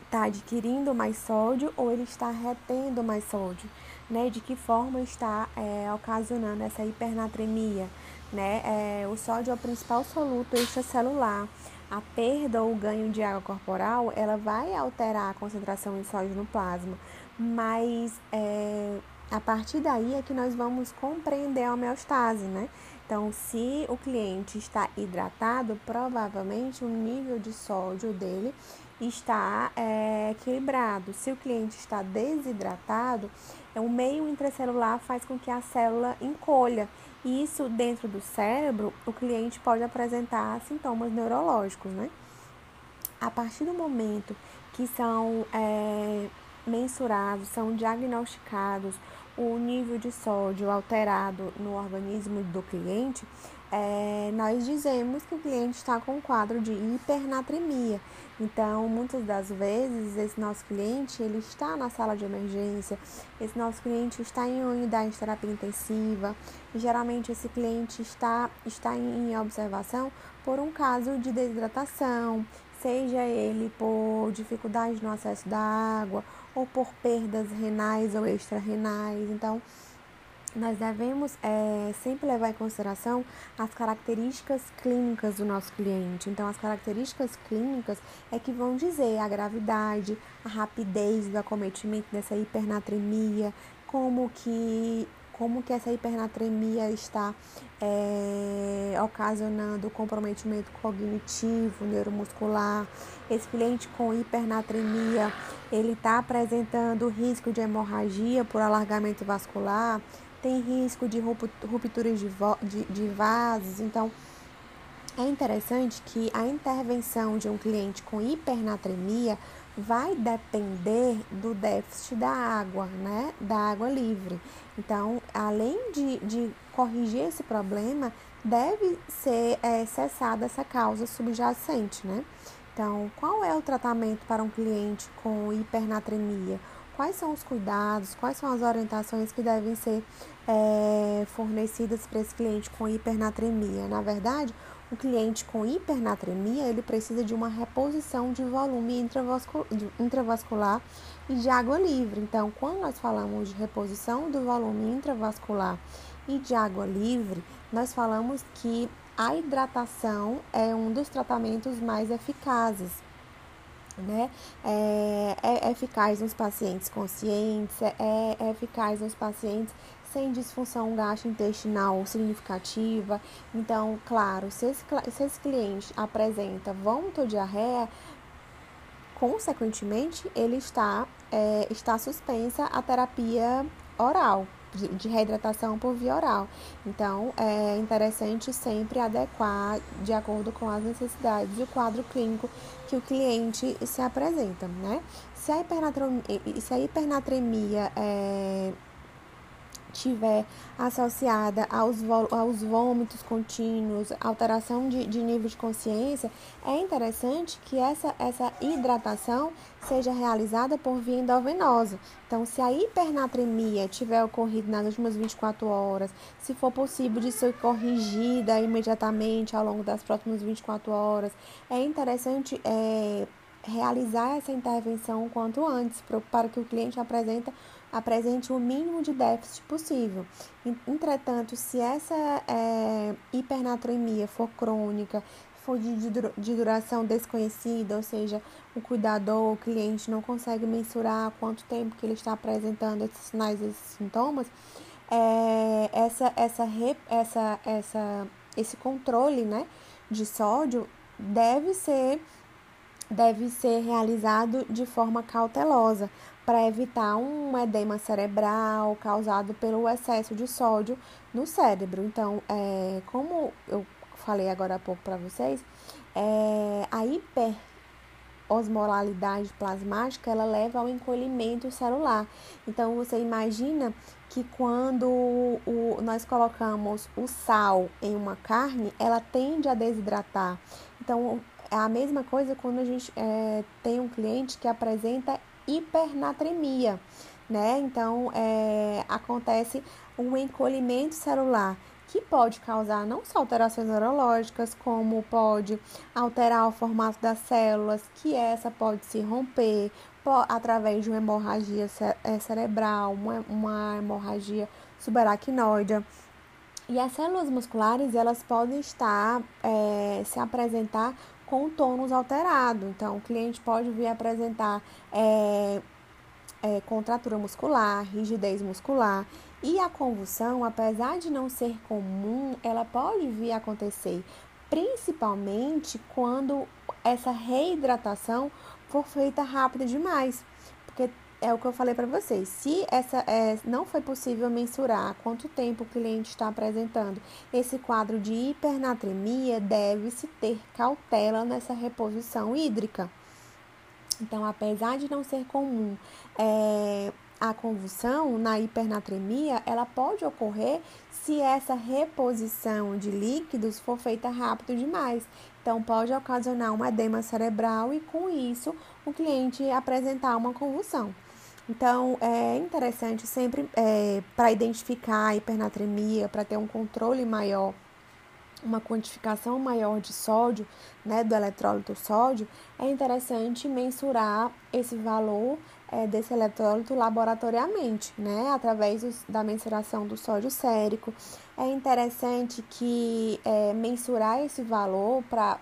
está adquirindo mais sódio ou ele está retendo mais sódio, né? De que forma está é, ocasionando essa hipernatremia? Né? É, o sódio é o principal soluto extracelular. A perda ou ganho de água corporal, ela vai alterar a concentração de sódio no plasma, mas é, a partir daí é que nós vamos compreender a homeostase, né? Então, se o cliente está hidratado, provavelmente o nível de sódio dele está é, equilibrado. Se o cliente está desidratado, o meio intracelular faz com que a célula encolha isso dentro do cérebro, o cliente pode apresentar sintomas neurológicos, né? A partir do momento que são é, mensurados, são diagnosticados o nível de sódio alterado no organismo do cliente, é, nós dizemos que o cliente está com um quadro de hipernatremia. Então, muitas das vezes, esse nosso cliente ele está na sala de emergência, esse nosso cliente está em unidade de terapia intensiva, e geralmente esse cliente está, está em observação por um caso de desidratação, seja ele por dificuldade no acesso da água ou por perdas renais ou extrarrenais. Então, nós devemos é, sempre levar em consideração as características clínicas do nosso cliente. Então, as características clínicas é que vão dizer a gravidade, a rapidez do acometimento dessa hipernatremia, como que como que essa hipernatremia está é, ocasionando comprometimento cognitivo, neuromuscular. Esse cliente com hipernatremia, ele está apresentando risco de hemorragia por alargamento vascular, tem risco de rupturas de, de, de vasos. Então, é interessante que a intervenção de um cliente com hipernatremia vai depender do déficit da água, né? Da água livre. Então, além de, de corrigir esse problema, deve ser é, cessada essa causa subjacente, né? Então, qual é o tratamento para um cliente com hipernatremia? Quais são os cuidados, quais são as orientações que devem ser é, fornecidas para esse cliente com hipernatremia? Na verdade, o cliente com hipernatremia, ele precisa de uma reposição de volume intravascular e de água livre. Então, quando nós falamos de reposição do volume intravascular e de água livre, nós falamos que a hidratação é um dos tratamentos mais eficazes. Né? É, é eficaz nos pacientes conscientes, é, é eficaz nos pacientes sem disfunção gastrointestinal significativa. Então, claro, se esse, se esse cliente apresenta vômito ou diarreia, consequentemente, ele está, é, está suspensa a terapia oral, de, de reidratação por via oral. Então, é interessante sempre adequar de acordo com as necessidades e o quadro clínico que o cliente se apresenta, né? Se a hipernatremia, se a hipernatremia é, tiver associada aos, aos vômitos contínuos, alteração de, de nível de consciência, é interessante que essa, essa hidratação seja realizada por via endovenosa. Então, se a hipernatremia tiver ocorrido nas últimas 24 horas, se for possível de ser corrigida imediatamente ao longo das próximas 24 horas, é interessante é, realizar essa intervenção o quanto antes, para que o cliente apresenta apresente o mínimo de déficit possível. Entretanto, se essa é, hipernatremia for crônica, for de, de duração desconhecida, ou seja, o cuidador, o cliente não consegue mensurar quanto tempo que ele está apresentando esses sinais, esses sintomas, é, essa, essa, essa, essa, esse controle né, de sódio deve ser, deve ser realizado de forma cautelosa, para evitar um edema cerebral causado pelo excesso de sódio no cérebro. Então, é, como eu falei agora há pouco para vocês, é, a hiperosmolalidade plasmática ela leva ao encolhimento celular. Então, você imagina que quando o, nós colocamos o sal em uma carne, ela tende a desidratar. Então, é a mesma coisa quando a gente é, tem um cliente que apresenta hipernatremia, né? Então, é, acontece um encolhimento celular que pode causar não só alterações neurológicas, como pode alterar o formato das células, que essa pode se romper através de uma hemorragia é, cerebral, uma, uma hemorragia subaracnoide. E as células musculares, elas podem estar, é, se apresentar com o tônus alterado. Então, o cliente pode vir apresentar é, é, contratura muscular, rigidez muscular. E a convulsão, apesar de não ser comum, ela pode vir a acontecer, principalmente quando essa reidratação for feita rápida demais. Porque é o que eu falei para vocês. Se essa é, não foi possível mensurar quanto tempo o cliente está apresentando esse quadro de hipernatremia, deve-se ter cautela nessa reposição hídrica. Então, apesar de não ser comum é, a convulsão na hipernatremia, ela pode ocorrer se essa reposição de líquidos for feita rápido demais. Então, pode ocasionar um edema cerebral e, com isso, o cliente apresentar uma convulsão. Então, é interessante sempre é, para identificar a hipernatremia, para ter um controle maior, uma quantificação maior de sódio, né, do eletrólito sódio, é interessante mensurar esse valor é, desse eletrólito laboratoriamente, né, através dos, da mensuração do sódio sérico. É interessante que é, mensurar esse valor para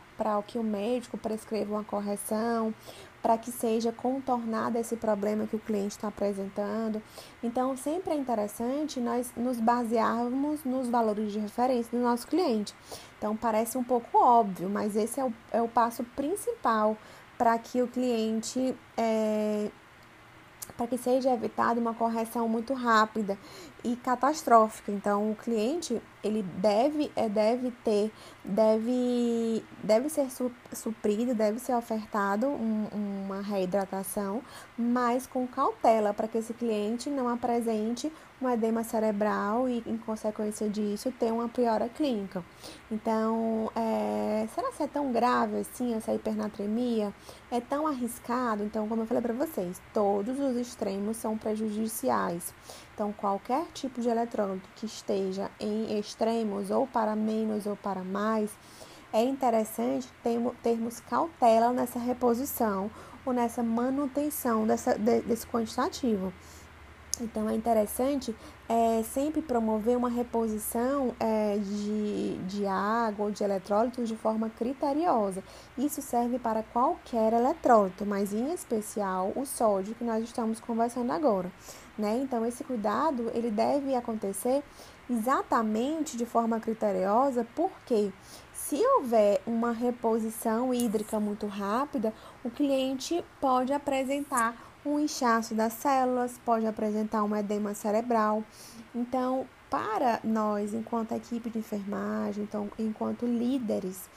que o médico prescreva uma correção, para que seja contornado esse problema que o cliente está apresentando. Então, sempre é interessante nós nos basearmos nos valores de referência do nosso cliente. Então, parece um pouco óbvio, mas esse é o, é o passo principal para que o cliente é, para que seja evitada uma correção muito rápida e catastrófica. Então, o cliente ele deve, é, deve ter, deve, deve ser suprido, deve ser ofertado um, uma reidratação, mas com cautela para que esse cliente não apresente um edema cerebral e, em consequência disso, ter uma piora clínica. Então, é, será que é tão grave assim essa hipernatremia? É tão arriscado? Então, como eu falei para vocês, todos os extremos são prejudiciais. Então, qualquer tipo de eletrólito que esteja em extremos, ou para menos ou para mais, é interessante termos cautela nessa reposição ou nessa manutenção dessa, desse quantitativo. Então é interessante é, sempre promover uma reposição é, de, de água ou de eletrólitos de forma criteriosa. Isso serve para qualquer eletrólito, mas em especial o sódio que nós estamos conversando agora. Né? Então esse cuidado ele deve acontecer exatamente de forma criteriosa, porque se houver uma reposição hídrica muito rápida, o cliente pode apresentar um inchaço das células, pode apresentar um edema cerebral. Então, para nós, enquanto equipe de enfermagem, então, enquanto líderes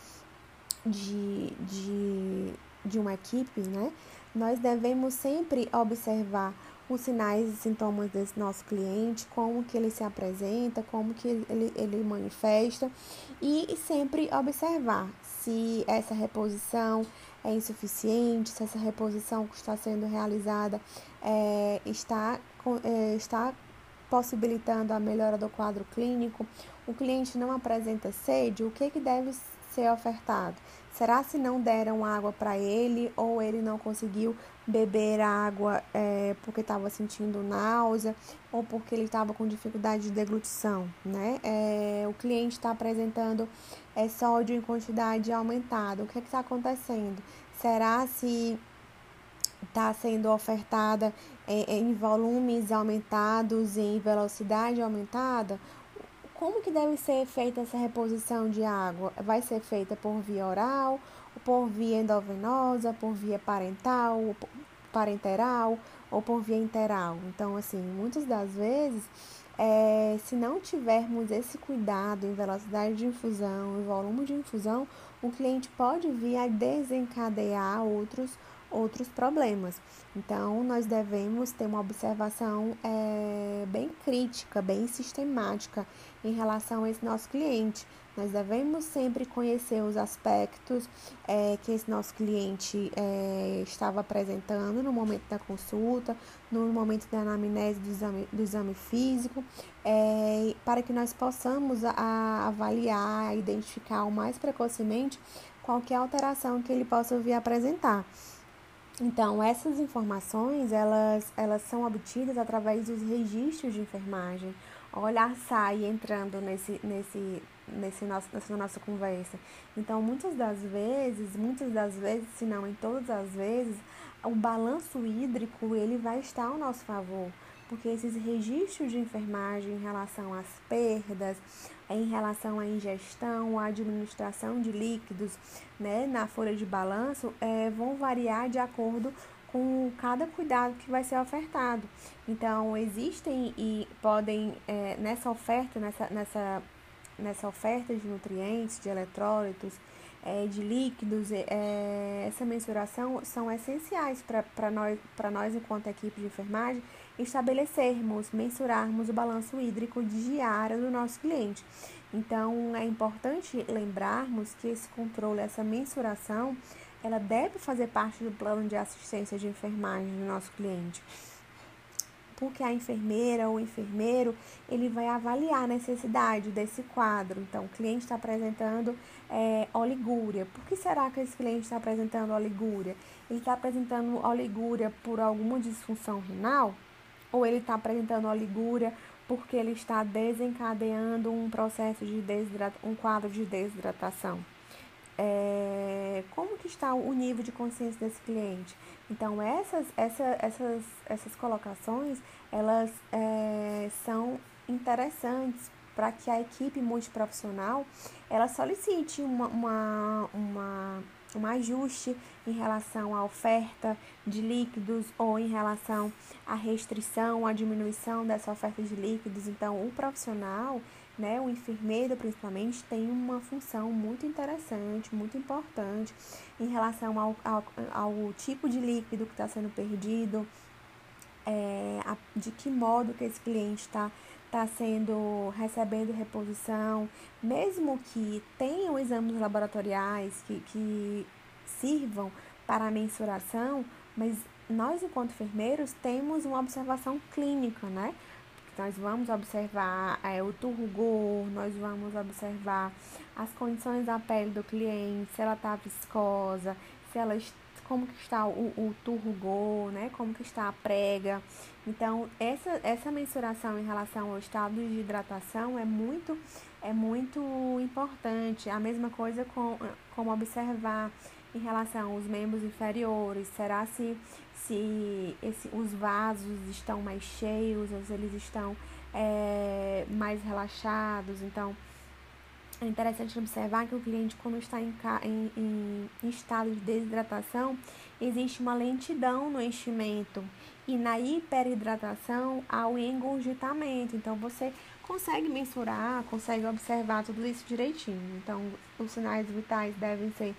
de, de, de uma equipe, né, nós devemos sempre observar os sinais e sintomas desse nosso cliente, como que ele se apresenta, como que ele, ele manifesta e sempre observar se essa reposição é insuficiente, se essa reposição que está sendo realizada é, está, é, está possibilitando a melhora do quadro clínico, o cliente não apresenta sede, o que, que deve ser ofertado? Será se não deram água para ele ou ele não conseguiu beber água é, porque estava sentindo náusea ou porque ele estava com dificuldade de deglutição, né? É, o cliente está apresentando é, sódio em quantidade aumentada. O que está acontecendo? Será se está sendo ofertada é, em volumes aumentados, em velocidade aumentada? como que deve ser feita essa reposição de água? Vai ser feita por via oral, por via endovenosa, por via parental, parenteral ou por via interal. Então, assim, muitas das vezes, é, se não tivermos esse cuidado em velocidade de infusão, em volume de infusão, o cliente pode vir a desencadear outros outros problemas. Então, nós devemos ter uma observação é, bem crítica, bem sistemática em relação a esse nosso cliente. Nós devemos sempre conhecer os aspectos é, que esse nosso cliente é, estava apresentando no momento da consulta, no momento da anamnese do exame, do exame físico, é, para que nós possamos a, avaliar, identificar o mais precocemente qualquer alteração que ele possa vir apresentar. Então, essas informações, elas, elas são obtidas através dos registros de enfermagem. Olhar sai entrando nesse, nesse, nesse nosso, nessa nossa conversa. Então, muitas das vezes, muitas das vezes, se não em todas as vezes, o balanço hídrico, ele vai estar ao nosso favor porque esses registros de enfermagem em relação às perdas, em relação à ingestão, à administração de líquidos né, na folha de balanço, é, vão variar de acordo com cada cuidado que vai ser ofertado. Então, existem e podem, é, nessa oferta, nessa, nessa, nessa oferta de nutrientes, de eletrólitos, é, de líquidos, é, essa mensuração são essenciais para nós, nós, enquanto equipe de enfermagem, estabelecermos, mensurarmos o balanço hídrico diário do nosso cliente. Então, é importante lembrarmos que esse controle, essa mensuração, ela deve fazer parte do plano de assistência de enfermagem do nosso cliente porque a enfermeira ou o enfermeiro ele vai avaliar a necessidade desse quadro. Então, o cliente está apresentando é, oligúria. Por que será que esse cliente está apresentando oligúria? Ele está apresentando oligúria por alguma disfunção renal? Ou ele está apresentando oligúria porque ele está desencadeando um processo de desidratação, um quadro de desidratação? É, como que está o nível de consciência desse cliente. Então, essas, essa, essas, essas colocações, elas é, são interessantes para que a equipe multiprofissional ela solicite uma, uma, uma, um ajuste em relação à oferta de líquidos ou em relação à restrição, à diminuição dessa oferta de líquidos. Então, o profissional, né, o enfermeiro principalmente, tem uma função muito interessante, muito importante em relação ao, ao, ao tipo de líquido que está sendo perdido, é, a, de que modo que esse cliente está está sendo recebendo reposição, mesmo que tenham exames laboratoriais que, que sirvam para a mensuração, mas nós, enquanto enfermeiros, temos uma observação clínica, né? Nós vamos observar é, o turgor, nós vamos observar as condições da pele do cliente, se ela está viscosa, se ela como que está o, o turgor, né? Como que está a prega. Então, essa, essa mensuração em relação ao estado de hidratação é muito, é muito importante. A mesma coisa com, como observar em relação aos membros inferiores. Será se, se esse, os vasos estão mais cheios ou se eles estão é, mais relaxados? Então, é interessante observar que o cliente, quando está em, em, em estado de desidratação, existe uma lentidão no enchimento e na hiperidratação há o engurgitamento. Então, você consegue mensurar, consegue observar tudo isso direitinho. Então, os sinais vitais devem ser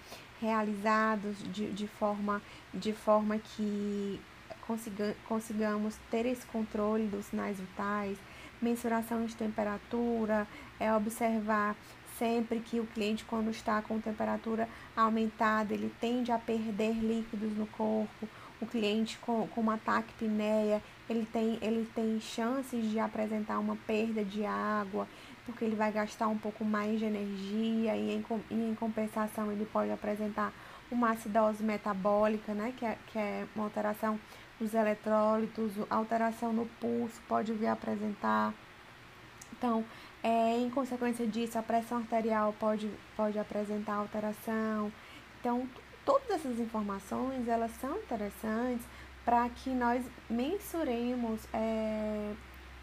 realizados de, de, forma, de forma que consiga, consigamos ter esse controle dos sinais vitais, mensuração de temperatura, é observar Sempre que o cliente, quando está com temperatura aumentada, ele tende a perder líquidos no corpo. O cliente com, com uma taquipneia, ele tem, ele tem chances de apresentar uma perda de água, porque ele vai gastar um pouco mais de energia e em, e em compensação ele pode apresentar uma acidose metabólica, né, que é, que é uma alteração dos eletrólitos, alteração no pulso, pode vir a apresentar. Então, é, em consequência disso, a pressão arterial pode, pode apresentar alteração. Então, todas essas informações, elas são interessantes para que nós mensuremos é,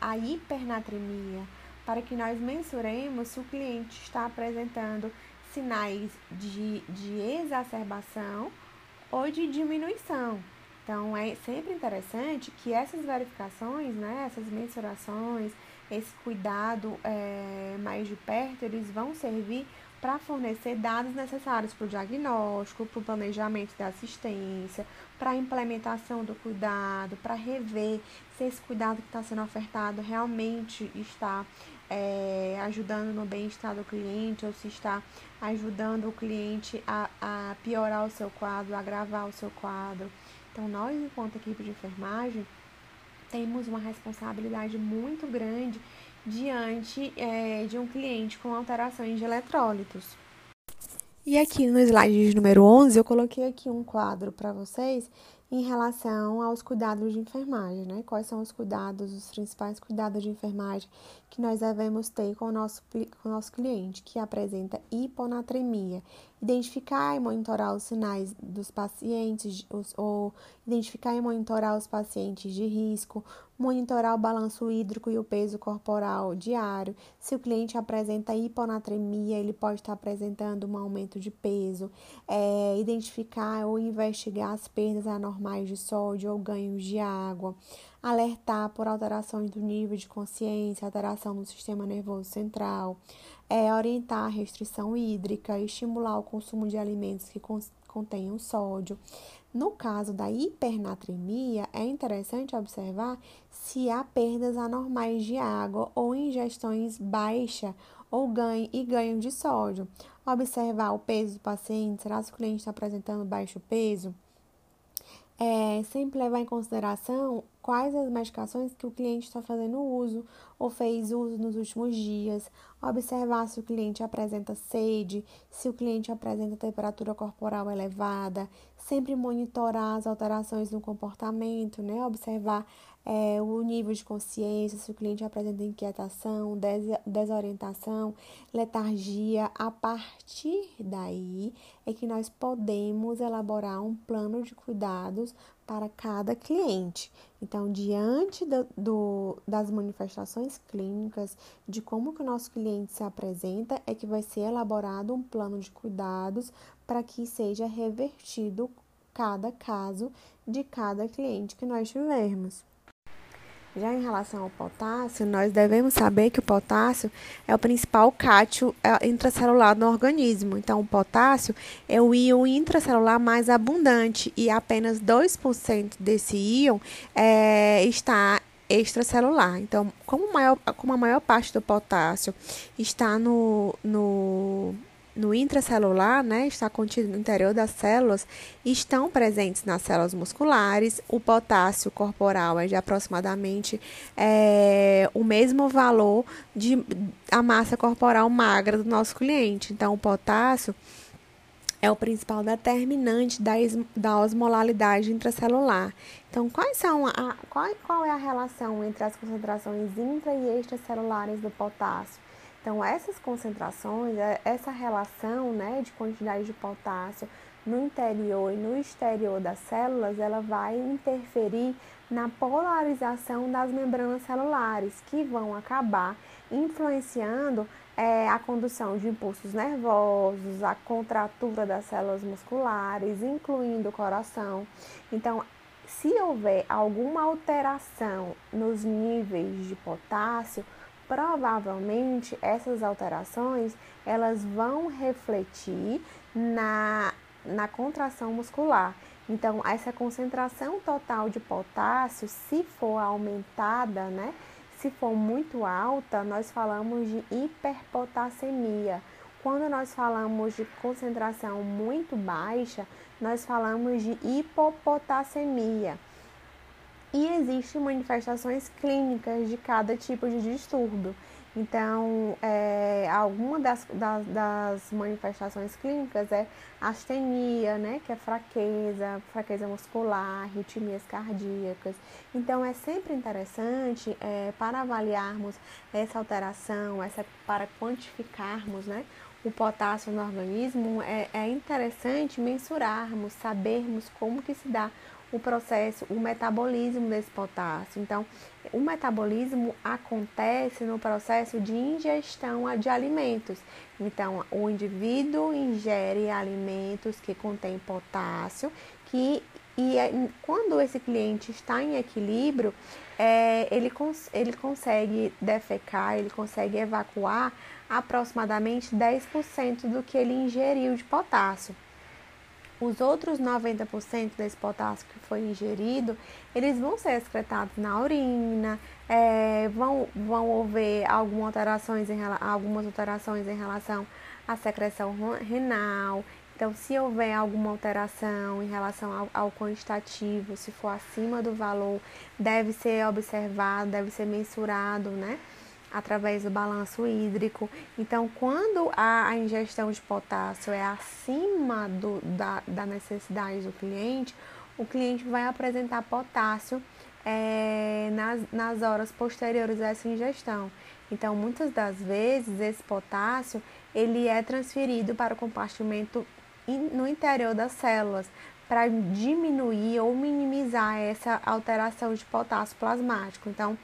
a hipernatremia, para que nós mensuremos se o cliente está apresentando sinais de, de exacerbação ou de diminuição. Então, é sempre interessante que essas verificações, né, essas mensurações, esse cuidado é, mais de perto, eles vão servir para fornecer dados necessários para o diagnóstico, para o planejamento da assistência, para a implementação do cuidado, para rever se esse cuidado que está sendo ofertado realmente está é, ajudando no bem-estar do cliente ou se está ajudando o cliente a, a piorar o seu quadro, a agravar o seu quadro. Então, nós, enquanto equipe de enfermagem, temos uma responsabilidade muito grande diante é, de um cliente com alterações de eletrólitos. E aqui no slide número 11, eu coloquei aqui um quadro para vocês em relação aos cuidados de enfermagem, né? Quais são os cuidados, os principais cuidados de enfermagem que nós devemos ter com o nosso, com o nosso cliente que apresenta hiponatremia. Identificar e monitorar os sinais dos pacientes, os, ou identificar e monitorar os pacientes de risco, monitorar o balanço hídrico e o peso corporal diário. Se o cliente apresenta hiponatremia, ele pode estar apresentando um aumento de peso. É, identificar ou investigar as perdas anormais de sódio ou ganhos de água. Alertar por alterações do nível de consciência, alteração no sistema nervoso central. É, orientar a restrição hídrica, estimular o consumo de alimentos que contenham sódio. No caso da hipernatremia, é interessante observar se há perdas anormais de água ou ingestões baixa ou ganho e ganho de sódio. Observar o peso do paciente, será que o cliente está apresentando baixo peso? É, sempre levar em consideração quais as medicações que o cliente está fazendo uso ou fez uso nos últimos dias, observar se o cliente apresenta sede, se o cliente apresenta temperatura corporal elevada, sempre monitorar as alterações no comportamento, né? Observar é, o nível de consciência, se o cliente apresenta inquietação, des desorientação, letargia. A partir daí é que nós podemos elaborar um plano de cuidados para cada cliente. Então, diante do, do, das manifestações clínicas, de como que o nosso cliente se apresenta, é que vai ser elaborado um plano de cuidados para que seja revertido cada caso de cada cliente que nós tivermos. Já em relação ao potássio, nós devemos saber que o potássio é o principal cátion é, intracelular no organismo. Então, o potássio é o íon intracelular mais abundante e apenas 2% desse íon é, está extracelular. Então, como, maior, como a maior parte do potássio está no, no no intracelular, né, está contido no interior das células, estão presentes nas células musculares. O potássio corporal é de aproximadamente é, o mesmo valor de a massa corporal magra do nosso cliente. Então, o potássio é o principal determinante da, da osmolaridade intracelular. Então, quais são a, qual, qual é a relação entre as concentrações intra e extracelulares do potássio? Então, essas concentrações, é, essa relação né, de quantidade de potássio no interior e no exterior das células, ela vai interferir na polarização das membranas celulares, que vão acabar influenciando é, a condução de impulsos nervosos, a contratura das células musculares, incluindo o coração. Então, se houver alguma alteração nos níveis de potássio, provavelmente essas alterações elas vão refletir na, na contração muscular. Então, essa concentração total de potássio, se for aumentada, né, se for muito alta, nós falamos de hiperpotassemia. Quando nós falamos de concentração muito baixa, nós falamos de hipopotassemia. E existem manifestações clínicas de cada tipo de distúrbio. Então, é, alguma das, das, das, manifestações clínicas é astenia, né, que é fraqueza, fraqueza muscular, ritmias cardíacas. Então, é sempre interessante é, para avaliarmos essa alteração, essa, para quantificarmos, né, o potássio no organismo, é, é interessante mensurarmos, sabermos como que se dá o processo, o metabolismo desse potássio. Então, o metabolismo acontece no processo de ingestão de alimentos. Então, o indivíduo ingere alimentos que contêm potássio, que e é, quando esse cliente está em equilíbrio, é, ele, cons ele consegue defecar, ele consegue evacuar aproximadamente 10% do que ele ingeriu de potássio os outros 90% desse potássio que foi ingerido, eles vão ser excretados na urina, é, vão, vão haver algumas alterações, em, algumas alterações em relação à secreção renal. Então, se houver alguma alteração em relação ao, ao quantitativo, se for acima do valor, deve ser observado, deve ser mensurado, né? Através do balanço hídrico. Então, quando a, ingestão de potássio é acima do, da, da necessidade do cliente, o cliente vai apresentar potássio é, nas, nas horas posteriores a essa ingestão. Então, muitas das vezes, esse potássio ele é transferido para o compartimento in, no interior das células para diminuir ou minimizar essa alteração de potássio plasmático. Então,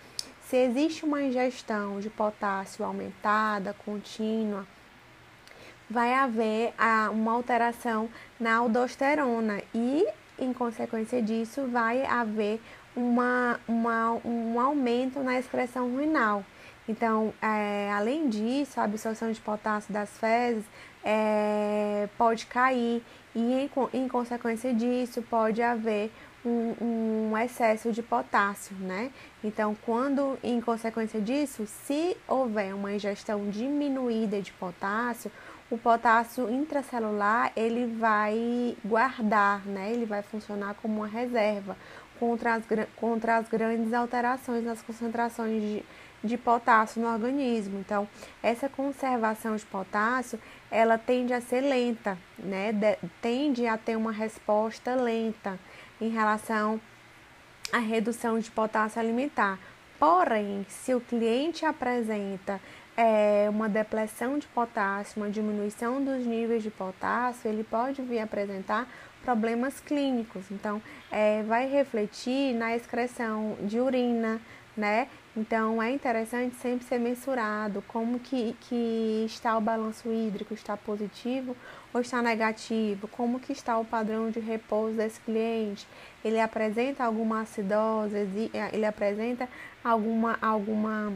se existe uma ingestão de potássio aumentada, contínua, vai haver ah, uma alteração na aldosterona e, em consequência disso, vai haver uma, uma, um aumento na excreção renal. Então, é, além disso, a absorção de potássio das fezes é, pode cair e, em, em consequência disso, pode haver um, um, excesso de potássio, né? Então, quando, em consequência disso, se houver uma ingestão diminuída de potássio, o potássio intracelular ele vai guardar, né? Ele vai funcionar como uma reserva. contra as, contra as grandes alterações nas concentrações de, de potássio no organismo. Então, essa conservação de potássio, ela tende a ser lenta, né? De, tende a ter uma resposta lenta em relação à redução de potássio alimentar. Porém, se o cliente apresenta é, uma depressão de potássio, uma diminuição dos níveis de potássio, ele pode vir apresentar problemas clínicos. Então, é, vai refletir na excreção de urina, né? Então, é interessante sempre ser mensurado como que, que está o balanço hídrico, está positivo ou está negativo, como que está o padrão de repouso desse cliente, ele apresenta alguma acidose, ele apresenta alguma, alguma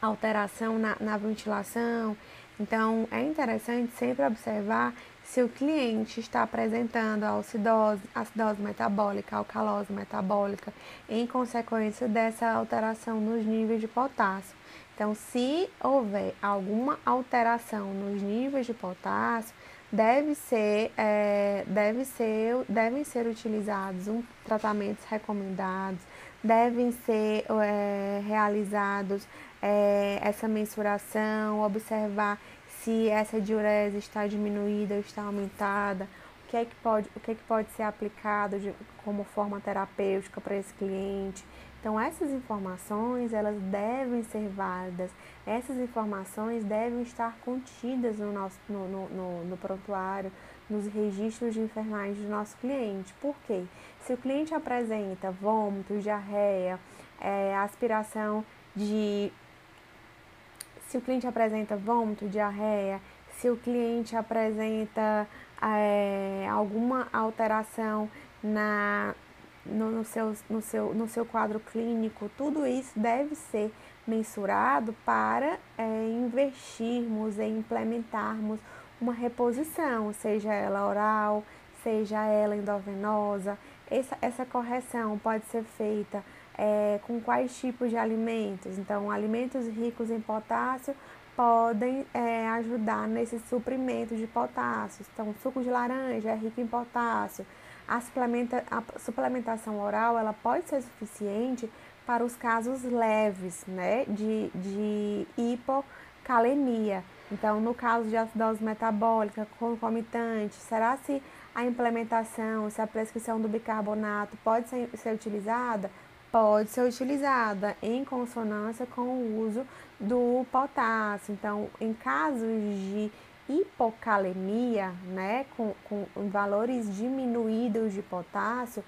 alteração na, na ventilação. Então, é interessante sempre observar se o cliente está apresentando acidose, acidose metabólica, alcalose metabólica, em consequência dessa alteração nos níveis de potássio. Então, se houver alguma alteração nos níveis de potássio, deve ser, é, deve ser, devem ser utilizados um, tratamentos recomendados, devem ser é, realizados é, essa mensuração, observar se essa diurese está diminuída ou está aumentada, o que é que pode, o que é que pode ser aplicado de, como forma terapêutica para esse cliente. Então, essas informações, elas devem ser válidas, essas informações devem estar contidas no, nosso, no, no, no, no prontuário, nos registros de enfermagem do nosso cliente. Por quê? Se o cliente apresenta vômito, diarreia, é, aspiração de se o cliente apresenta vômito, diarreia, se o cliente apresenta é, alguma alteração na, no, no, seu, no, seu, no seu quadro clínico, tudo isso deve ser mensurado para é, investirmos e implementarmos uma reposição, seja ela oral, seja ela endovenosa. Essa, essa correção pode ser feita é, com quais tipos de alimentos. Então, alimentos ricos em potássio podem é, ajudar nesse suprimento de potássio. Então, suco de laranja é rico em potássio. A, suplementa, a suplementação oral ela pode ser suficiente para os casos leves né, de, de hipocalemia. Então, no caso de acidose metabólica concomitante, será se a implementação, se a prescrição do bicarbonato pode ser, ser utilizada? Pode ser utilizada em consonância com o uso do potássio. Então, em casos de hipocalemia, né, com, com valores diminuídos de potássio,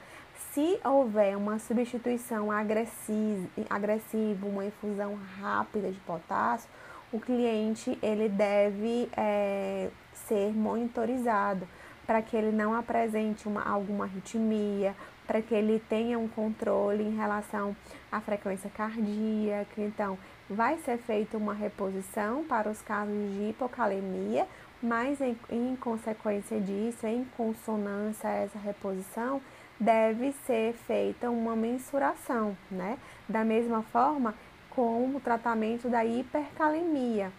se houver uma substituição agressiva, uma infusão rápida de potássio, o cliente ele deve é, ser monitorizado para que ele não apresente uma, alguma arritmia, para que ele tenha um controle em relação à frequência cardíaca. Então, vai ser feita uma reposição para os casos de hipocalemia, mas em, em consequência disso, em consonância a essa reposição, deve ser feita uma mensuração, né? Da mesma forma com o tratamento da hipercalemia.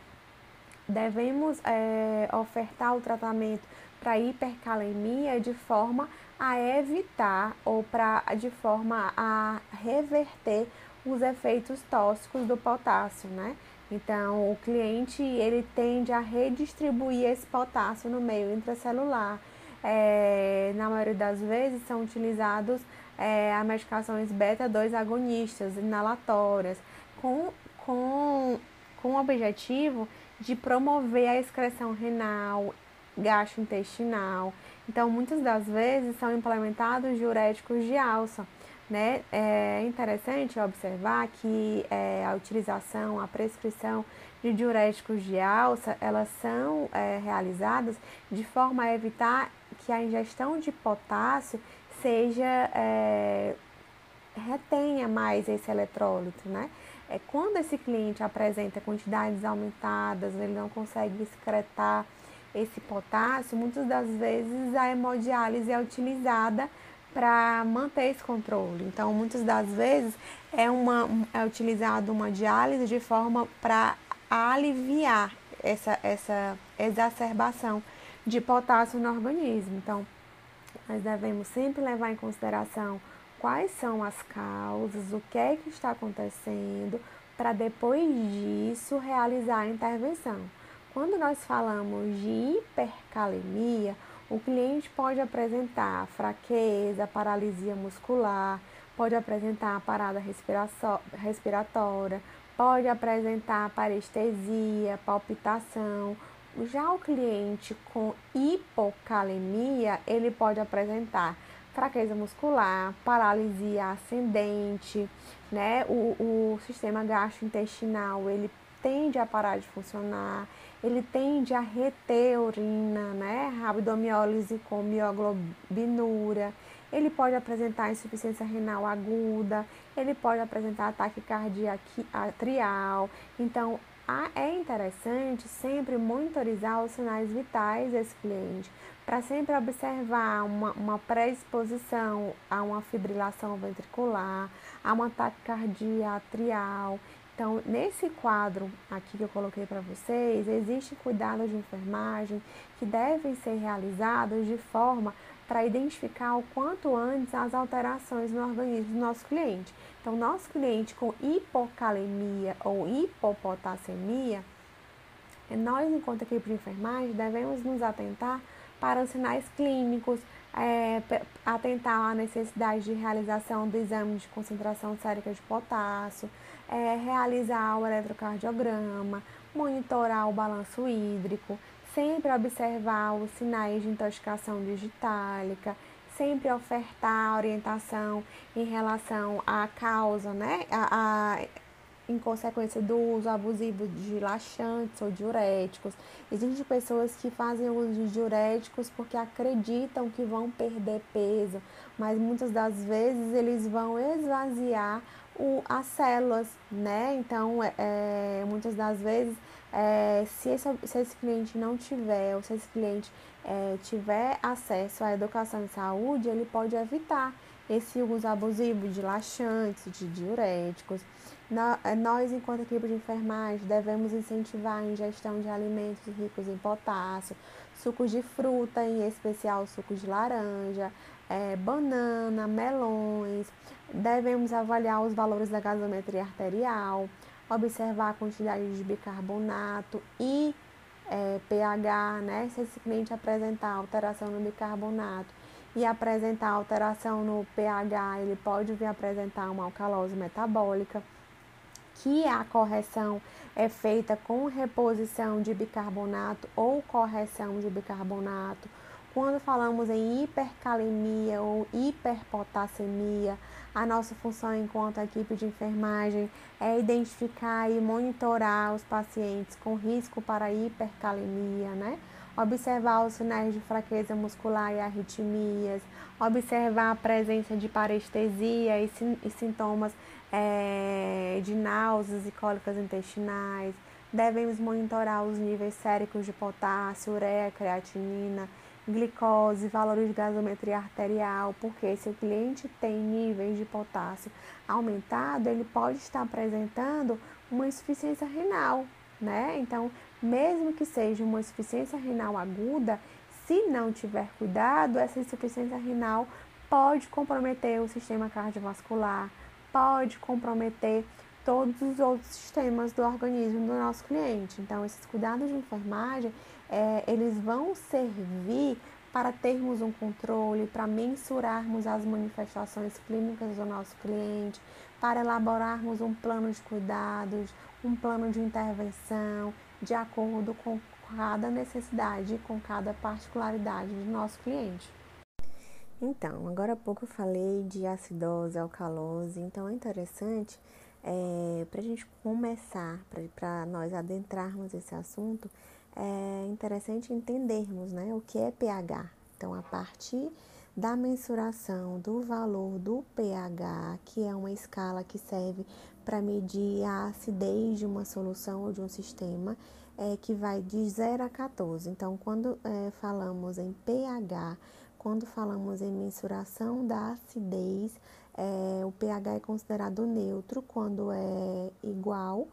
Devemos é, ofertar o tratamento para hipercalemia de forma a evitar ou para de forma a reverter os efeitos tóxicos do potássio, né? Então, o cliente ele tende a redistribuir esse potássio no meio intracelular. É, na maioria das vezes são utilizados é, as medicações beta-2 agonistas, inalatórias, com, com, com o objetivo de promover a excreção renal, gastrointestinal. Então, muitas das vezes são implementados diuréticos de alça. Né? É interessante observar que é, a utilização, a prescrição de diuréticos de alça, elas são é, realizadas de forma a evitar que a ingestão de potássio seja é, retenha mais esse eletrólito, né? É quando esse cliente apresenta quantidades aumentadas, ele não consegue excretar esse potássio, muitas das vezes a hemodiálise é utilizada para manter esse controle. Então, muitas das vezes é, uma, é utilizada uma diálise de forma para aliviar essa, essa exacerbação de potássio no organismo. Então, nós devemos sempre levar em consideração quais são as causas, o que é que está acontecendo, para depois disso realizar a intervenção. Quando nós falamos de hipercalemia, o cliente pode apresentar fraqueza, paralisia muscular, pode apresentar parada respiratória, pode apresentar parestesia, palpitação. Já o cliente com hipocalemia, ele pode apresentar fraqueza muscular, paralisia ascendente, né? O, o sistema gastrointestinal, ele tende a parar de funcionar, ele tende a reter urina, né? Abdomiólise com mioglobinúria. Ele pode apresentar insuficiência renal aguda, ele pode apresentar ataque cardíaco atrial. Então, é interessante sempre monitorizar os sinais vitais desse cliente, para sempre observar uma, uma predisposição a uma fibrilação ventricular, a um ataque cardíaco atrial. Então, nesse quadro aqui que eu coloquei para vocês, existem cuidados de enfermagem que devem ser realizados de forma para identificar o quanto antes as alterações no organismo do nosso cliente. Então, nosso cliente com hipocalemia ou hipopotassemia, nós, enquanto equipe de enfermagem, devemos nos atentar para os sinais clínicos, é, atentar à necessidade de realização do exame de concentração sérica de potássio, é, realizar o eletrocardiograma, monitorar o balanço hídrico, sempre observar os sinais de intoxicação digitálica, sempre ofertar orientação em relação à causa, né? A, a, em consequência do uso abusivo de laxantes ou diuréticos. Existem pessoas que fazem uso de diuréticos porque acreditam que vão perder peso, mas muitas das vezes eles vão esvaziar o, as células, né? Então, é, é, muitas das vezes, é, se, esse, se esse cliente não tiver, ou se esse cliente é, tiver acesso à educação em saúde, ele pode evitar esse uso abusivo de laxantes, de diuréticos. É, nós, enquanto equipe de enfermagem, devemos incentivar a ingestão de alimentos ricos em potássio, sucos de fruta, em especial sucos de laranja, é, banana, melões. Devemos avaliar os valores da gasometria arterial, observar a quantidade de bicarbonato e é, pH, né? Se esse cliente apresentar alteração no bicarbonato e apresentar alteração no pH, ele pode vir apresentar uma alcalose metabólica, que a correção é feita com reposição de bicarbonato ou correção de bicarbonato quando falamos em hipercalemia ou hiperpotassemia, a nossa função enquanto equipe de enfermagem é identificar e monitorar os pacientes com risco para hipercalemia, né? Observar os sinais de fraqueza muscular e arritmias, observar a presença de parestesia e, e sintomas é, de náuseas e cólicas intestinais. Devemos monitorar os níveis séricos de potássio, ureia, creatinina glicose, valores de gasometria arterial, porque se o cliente tem níveis de potássio aumentado, ele pode estar apresentando uma insuficiência renal, né? Então, mesmo que seja uma insuficiência renal aguda, se não tiver cuidado, essa insuficiência renal pode comprometer o sistema cardiovascular, pode comprometer todos os outros sistemas do organismo do nosso cliente. Então, esses cuidados de enfermagem, é, eles vão servir para termos um controle, para mensurarmos as manifestações clínicas do nosso cliente, para elaborarmos um plano de cuidados, um plano de intervenção, de acordo com cada necessidade, com cada particularidade do nosso cliente. Então, agora há pouco eu falei de acidose, alcalose, então é interessante é, para a gente começar, para nós adentrarmos esse assunto, é interessante entendermos né, o que é pH. Então, a partir da mensuração do valor do pH, que é uma escala que serve para medir a acidez de uma solução ou de um sistema, é, que vai de 0 a 14. Então, quando é, falamos em pH, quando falamos em mensuração da acidez, é, o pH é considerado neutro quando é igual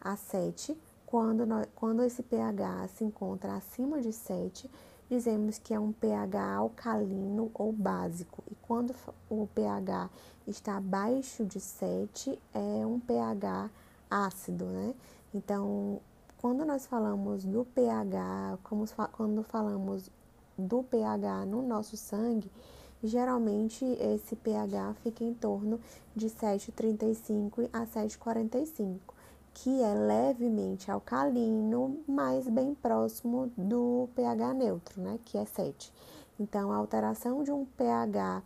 a 7. Quando, quando esse pH se encontra acima de 7, dizemos que é um pH alcalino ou básico. E quando o pH está abaixo de 7, é um pH ácido, né? Então, quando nós falamos do pH, como quando falamos do pH no nosso sangue, geralmente esse pH fica em torno de 7,35 a 7,45, que é levemente alcalino, mas bem próximo do pH neutro, né, que é 7. Então, a alteração de um pH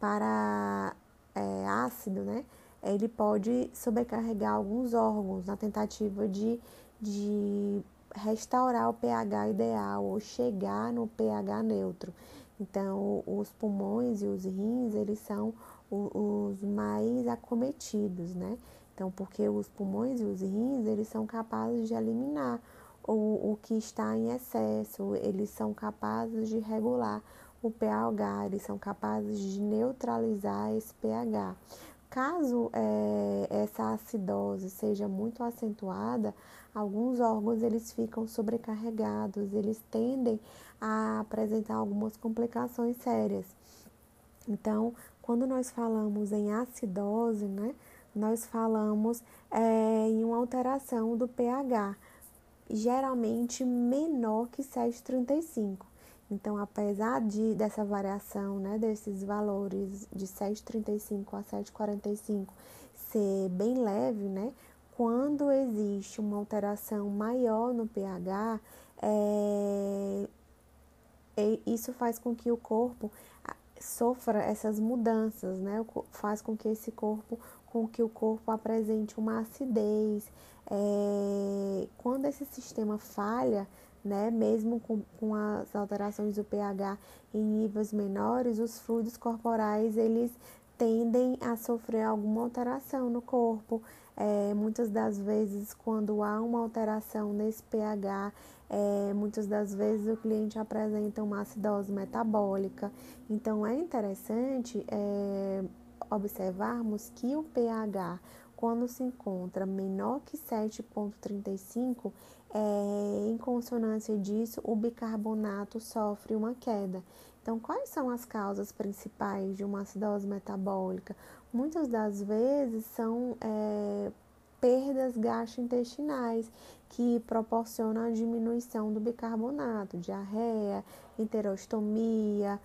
para é, ácido, né, ele pode sobrecarregar alguns órgãos na tentativa de, de restaurar o pH ideal ou chegar no pH neutro. Então, os pulmões e os rins, eles são os mais acometidos, né? Então, porque os pulmões e os rins, eles são capazes de eliminar o, o que está em excesso, eles são capazes de regular o pH, eles são capazes de neutralizar esse pH. Caso é, essa acidose seja muito acentuada, alguns órgãos eles ficam sobrecarregados, eles tendem a apresentar algumas complicações sérias. Então, quando nós falamos em acidose, né, nós falamos é, em uma alteração do pH, geralmente menor que 7,35. Então, apesar de, dessa variação, né, desses valores de 7,35 a 7,45 ser bem leve, né, quando existe uma alteração maior no pH, é, isso faz com que o corpo sofra essas mudanças, né, faz com que esse corpo, com que o corpo apresente uma acidez. É, quando esse sistema falha, né? Mesmo com, com as alterações do pH em níveis menores, os fluidos corporais eles tendem a sofrer alguma alteração no corpo. É, muitas das vezes, quando há uma alteração nesse pH, é, muitas das vezes o cliente apresenta uma acidose metabólica. Então, é interessante é, observarmos que o pH, quando se encontra menor que 7,35, é, em consonância disso, o bicarbonato sofre uma queda. Então, quais são as causas principais de uma acidose metabólica? Muitas das vezes são é, perdas gastrointestinais que proporcionam a diminuição do bicarbonato, diarreia, enterostomia,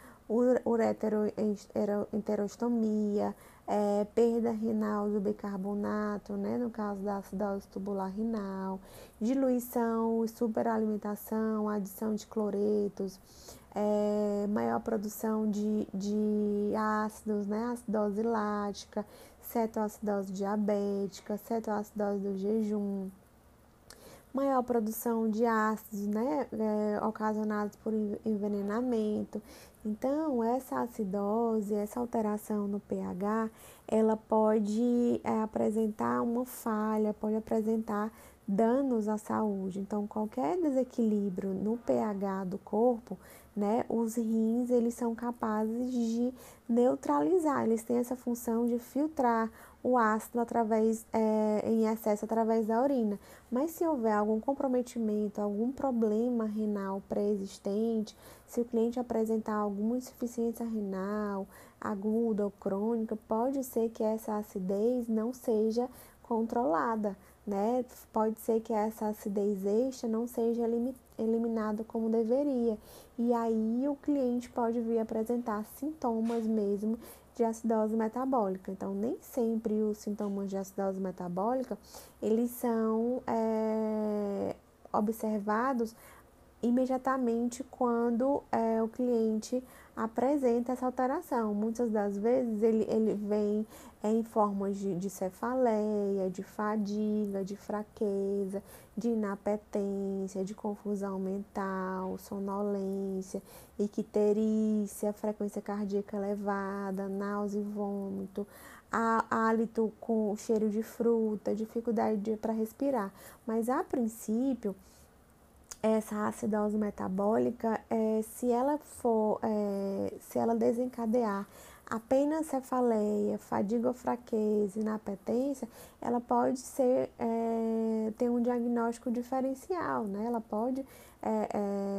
ureteroenterostomia, é, perda renal do bicarbonato, né, no caso da acidose tubular renal, diluição superalimentação, adição de cloretos, é, maior produção de, de ácidos, né, acidose lática, cetoacidose diabética, cetoacidose do jejum, maior produção de ácidos, né, é, ocasionados por envenenamento. Então, essa acidose, essa alteração no pH, ela pode é, apresentar uma falha, pode apresentar danos à saúde. Então, qualquer desequilíbrio no pH do corpo, né, os rins, eles são capazes de neutralizar, eles têm essa função de filtrar o ácido através, é, em excesso através da urina. Mas se houver algum comprometimento, algum problema renal pré-existente, se o cliente apresentar alguma insuficiência renal aguda ou crônica, pode ser que essa acidez não seja controlada, né? Pode ser que essa acidez extra não seja eliminada como deveria. E aí o cliente pode vir apresentar sintomas mesmo de acidose metabólica. Então, nem sempre os sintomas de acidose metabólica, eles são é, observados imediatamente quando é, o cliente apresenta essa alteração. Muitas das vezes ele, ele vem é, em formas de, de cefaleia, de fadiga, de fraqueza, de inapetência, de confusão mental, sonolência, icterícia, frequência cardíaca elevada, náusea e vômito, hálito com cheiro de fruta, dificuldade para respirar. Mas a princípio, essa acidose metabólica, é, se ela for, é, se ela desencadear Apenas cefaleia, fadiga ou fraqueza, inapetência, ela pode ser é, ter um diagnóstico diferencial, né? Ela pode é,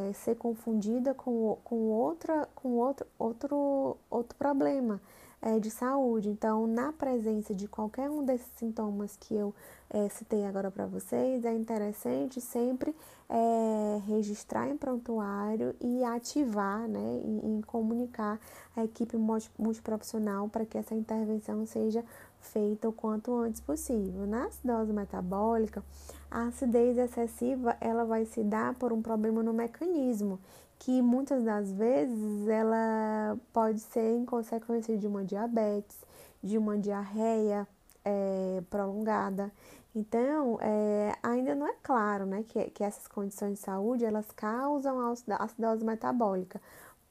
é, ser confundida com, com, outra, com outro, outro, outro problema é, de saúde. Então, na presença de qualquer um desses sintomas que eu é, citei agora para vocês, é interessante sempre é, registrar em prontuário e ativar, né, e, e comunicar a equipe multiprofissional para que essa intervenção seja feita o quanto antes possível. Na acidose metabólica, a acidez excessiva ela vai se dar por um problema no mecanismo que muitas das vezes ela pode ser em consequência de uma diabetes, de uma diarreia é, prolongada. Então, é, ainda não é claro né, que, que essas condições de saúde elas causam acidose metabólica.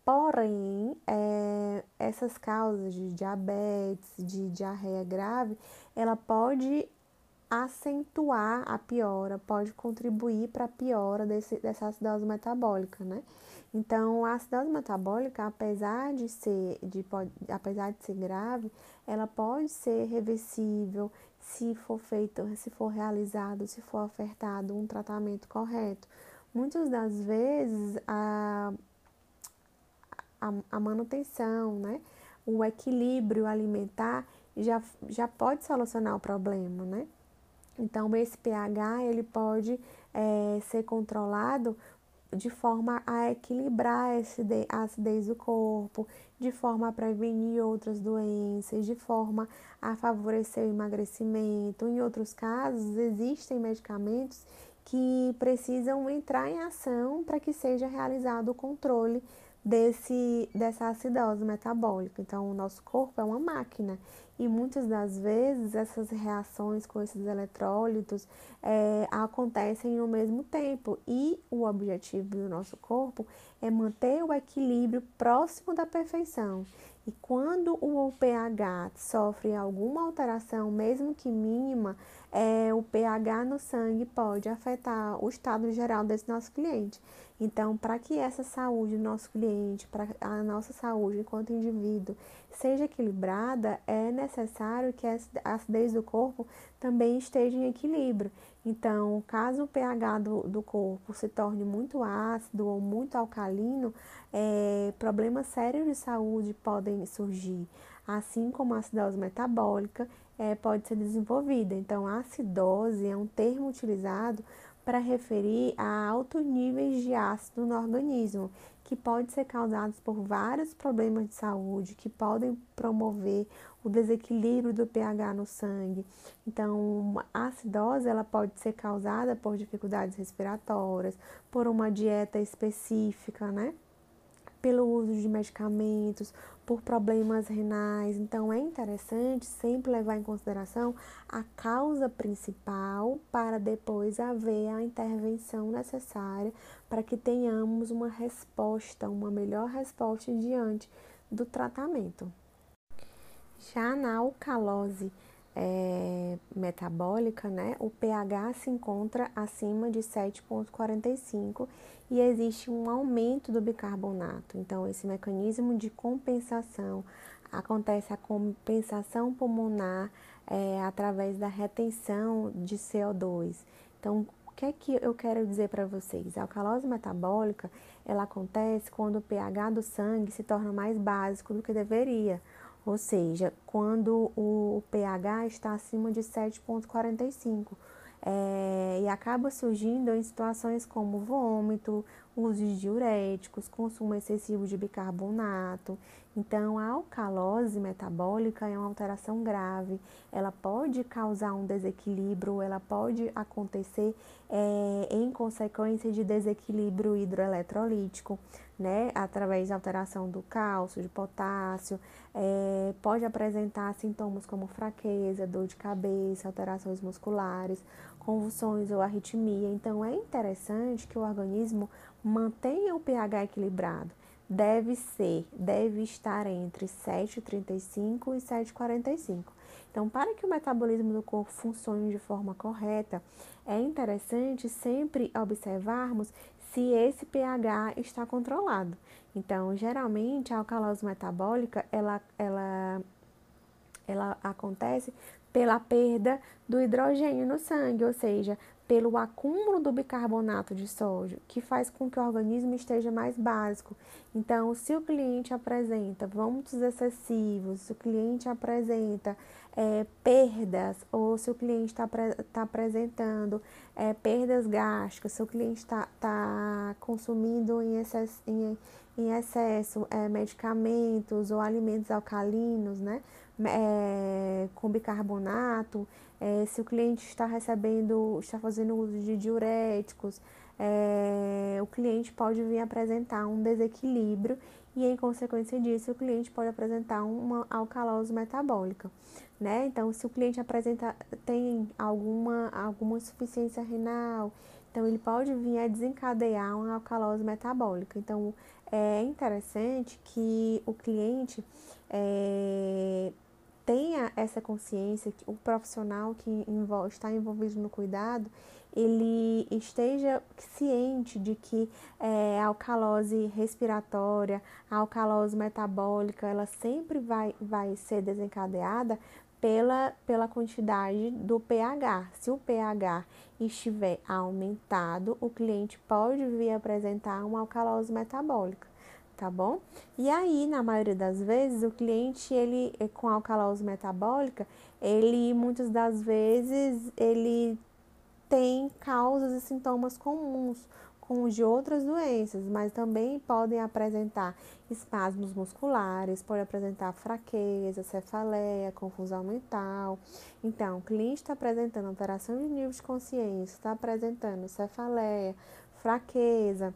Porém, é, essas causas de diabetes, de diarreia grave, ela pode acentuar a piora, pode contribuir para a piora desse, dessa acidose metabólica, né? Então, a acidose metabólica, apesar de ser, de, pode, apesar de ser grave, ela pode ser reversível se for feito, se for realizado, se for ofertado um tratamento correto. Muitas das vezes a, a, a manutenção, né, o equilíbrio alimentar já, já pode solucionar o problema, né? Então, esse pH ele pode é, ser controlado de forma a equilibrar a acidez do corpo, de forma a prevenir outras doenças, de forma a favorecer o emagrecimento. Em outros casos, existem medicamentos que precisam entrar em ação para que seja realizado o controle desse, dessa acidose metabólica. Então, o nosso corpo é uma máquina e muitas das vezes essas reações com esses eletrólitos é, acontecem no mesmo tempo e o objetivo do nosso corpo é manter o equilíbrio próximo da perfeição. E quando o pH sofre alguma alteração, mesmo que mínima, é, o pH no sangue pode afetar o estado geral desse nosso cliente. Então, para que essa saúde do nosso cliente, para a nossa saúde enquanto indivíduo, seja equilibrada, é necessário que a acidez do corpo também esteja em equilíbrio. Então, caso o pH do, do corpo se torne muito ácido ou muito alcalino, é, problemas sérios de saúde podem surgir, assim como a acidose metabólica é, pode ser desenvolvida. Então, acidose é um termo utilizado para referir a altos níveis de ácido no organismo, que pode ser causados por vários problemas de saúde, que podem promover o desequilíbrio do pH no sangue. Então, a acidose ela pode ser causada por dificuldades respiratórias, por uma dieta específica, né? Pelo uso de medicamentos, por problemas renais. Então, é interessante sempre levar em consideração a causa principal para depois haver a intervenção necessária para que tenhamos uma resposta, uma melhor resposta diante do tratamento. Já na alcalose é, metabólica, né, o pH se encontra acima de 7,45 e existe um aumento do bicarbonato. Então, esse mecanismo de compensação acontece a compensação pulmonar é, através da retenção de CO2. Então, o que é que eu quero dizer para vocês? A alcalose metabólica ela acontece quando o pH do sangue se torna mais básico do que deveria ou seja, quando o pH está acima de 7,45. É, e acaba surgindo em situações como vômito, uso de diuréticos, consumo excessivo de bicarbonato. Então, a alcalose metabólica é uma alteração grave, ela pode causar um desequilíbrio, ela pode acontecer é, em consequência de desequilíbrio hidroeletrolítico, né, através da alteração do cálcio, de potássio, é, pode apresentar sintomas como fraqueza, dor de cabeça, alterações musculares, convulsões ou arritmia. Então, é interessante que o organismo mantenha o pH equilibrado. Deve ser, deve estar entre 7,35 e 7,45. Então, para que o metabolismo do corpo funcione de forma correta, é interessante sempre observarmos se esse pH está controlado. Então, geralmente, a alcalose metabólica, ela, ela, ela acontece pela perda do hidrogênio no sangue, ou seja, pelo acúmulo do bicarbonato de sódio, que faz com que o organismo esteja mais básico. Então, se o cliente apresenta vômitos excessivos, se o cliente apresenta é, perdas, ou se o cliente está tá apresentando é, perdas gástricas, se o cliente está tá consumindo em excesso, em, em excesso é, medicamentos ou alimentos alcalinos, né? É, com bicarbonato, é, se o cliente está recebendo, está fazendo uso de diuréticos, é, o cliente pode vir apresentar um desequilíbrio e, em consequência disso, o cliente pode apresentar uma alcalose metabólica. Né? Então, se o cliente apresenta, tem alguma, alguma insuficiência renal, então ele pode vir a desencadear uma alcalose metabólica. Então, é interessante que o cliente é, tenha essa consciência, que o profissional que está envolvido no cuidado, ele esteja ciente de que é, a alcalose respiratória, a alcalose metabólica, ela sempre vai, vai ser desencadeada pela, pela quantidade do pH. Se o pH estiver aumentado, o cliente pode vir apresentar uma alcalose metabólica tá bom? E aí, na maioria das vezes, o cliente, ele é com alcalose metabólica, ele muitas das vezes ele tem causas e sintomas comuns com os de outras doenças, mas também podem apresentar espasmos musculares, pode apresentar fraqueza, cefaleia, confusão mental. Então, o cliente está apresentando alteração de nível de consciência, está apresentando cefaleia, fraqueza,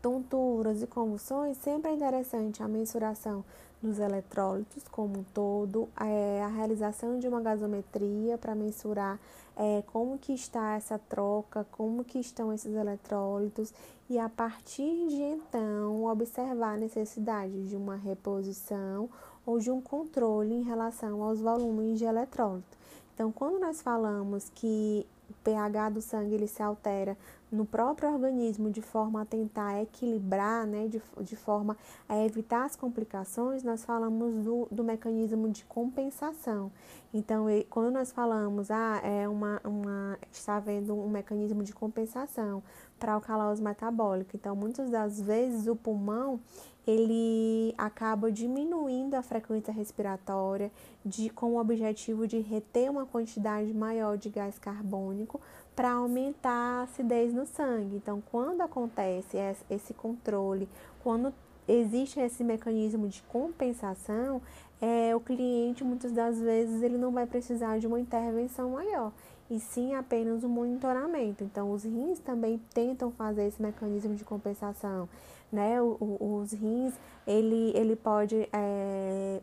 tonturas e convulsões, sempre é interessante a mensuração dos eletrólitos como um todo, é, a realização de uma gasometria para mensurar é, como que está essa troca, como que estão esses eletrólitos e a partir de então observar a necessidade de uma reposição ou de um controle em relação aos volumes de eletrólito. Então, quando nós falamos que o pH do sangue ele se altera no próprio organismo de forma a tentar equilibrar, né, de, de forma a evitar as complicações, nós falamos do, do mecanismo de compensação. Então, quando nós falamos, ah, é uma, uma, está havendo um mecanismo de compensação para alcalose metabólica. Então, muitas das vezes o pulmão ele acaba diminuindo a frequência respiratória de, com o objetivo de reter uma quantidade maior de gás carbônico para aumentar a acidez no sangue. Então, quando acontece esse controle, quando existe esse mecanismo de compensação, é, o cliente muitas das vezes ele não vai precisar de uma intervenção maior, e sim apenas um monitoramento. Então, os rins também tentam fazer esse mecanismo de compensação, né? O, o, os rins ele, ele pode é,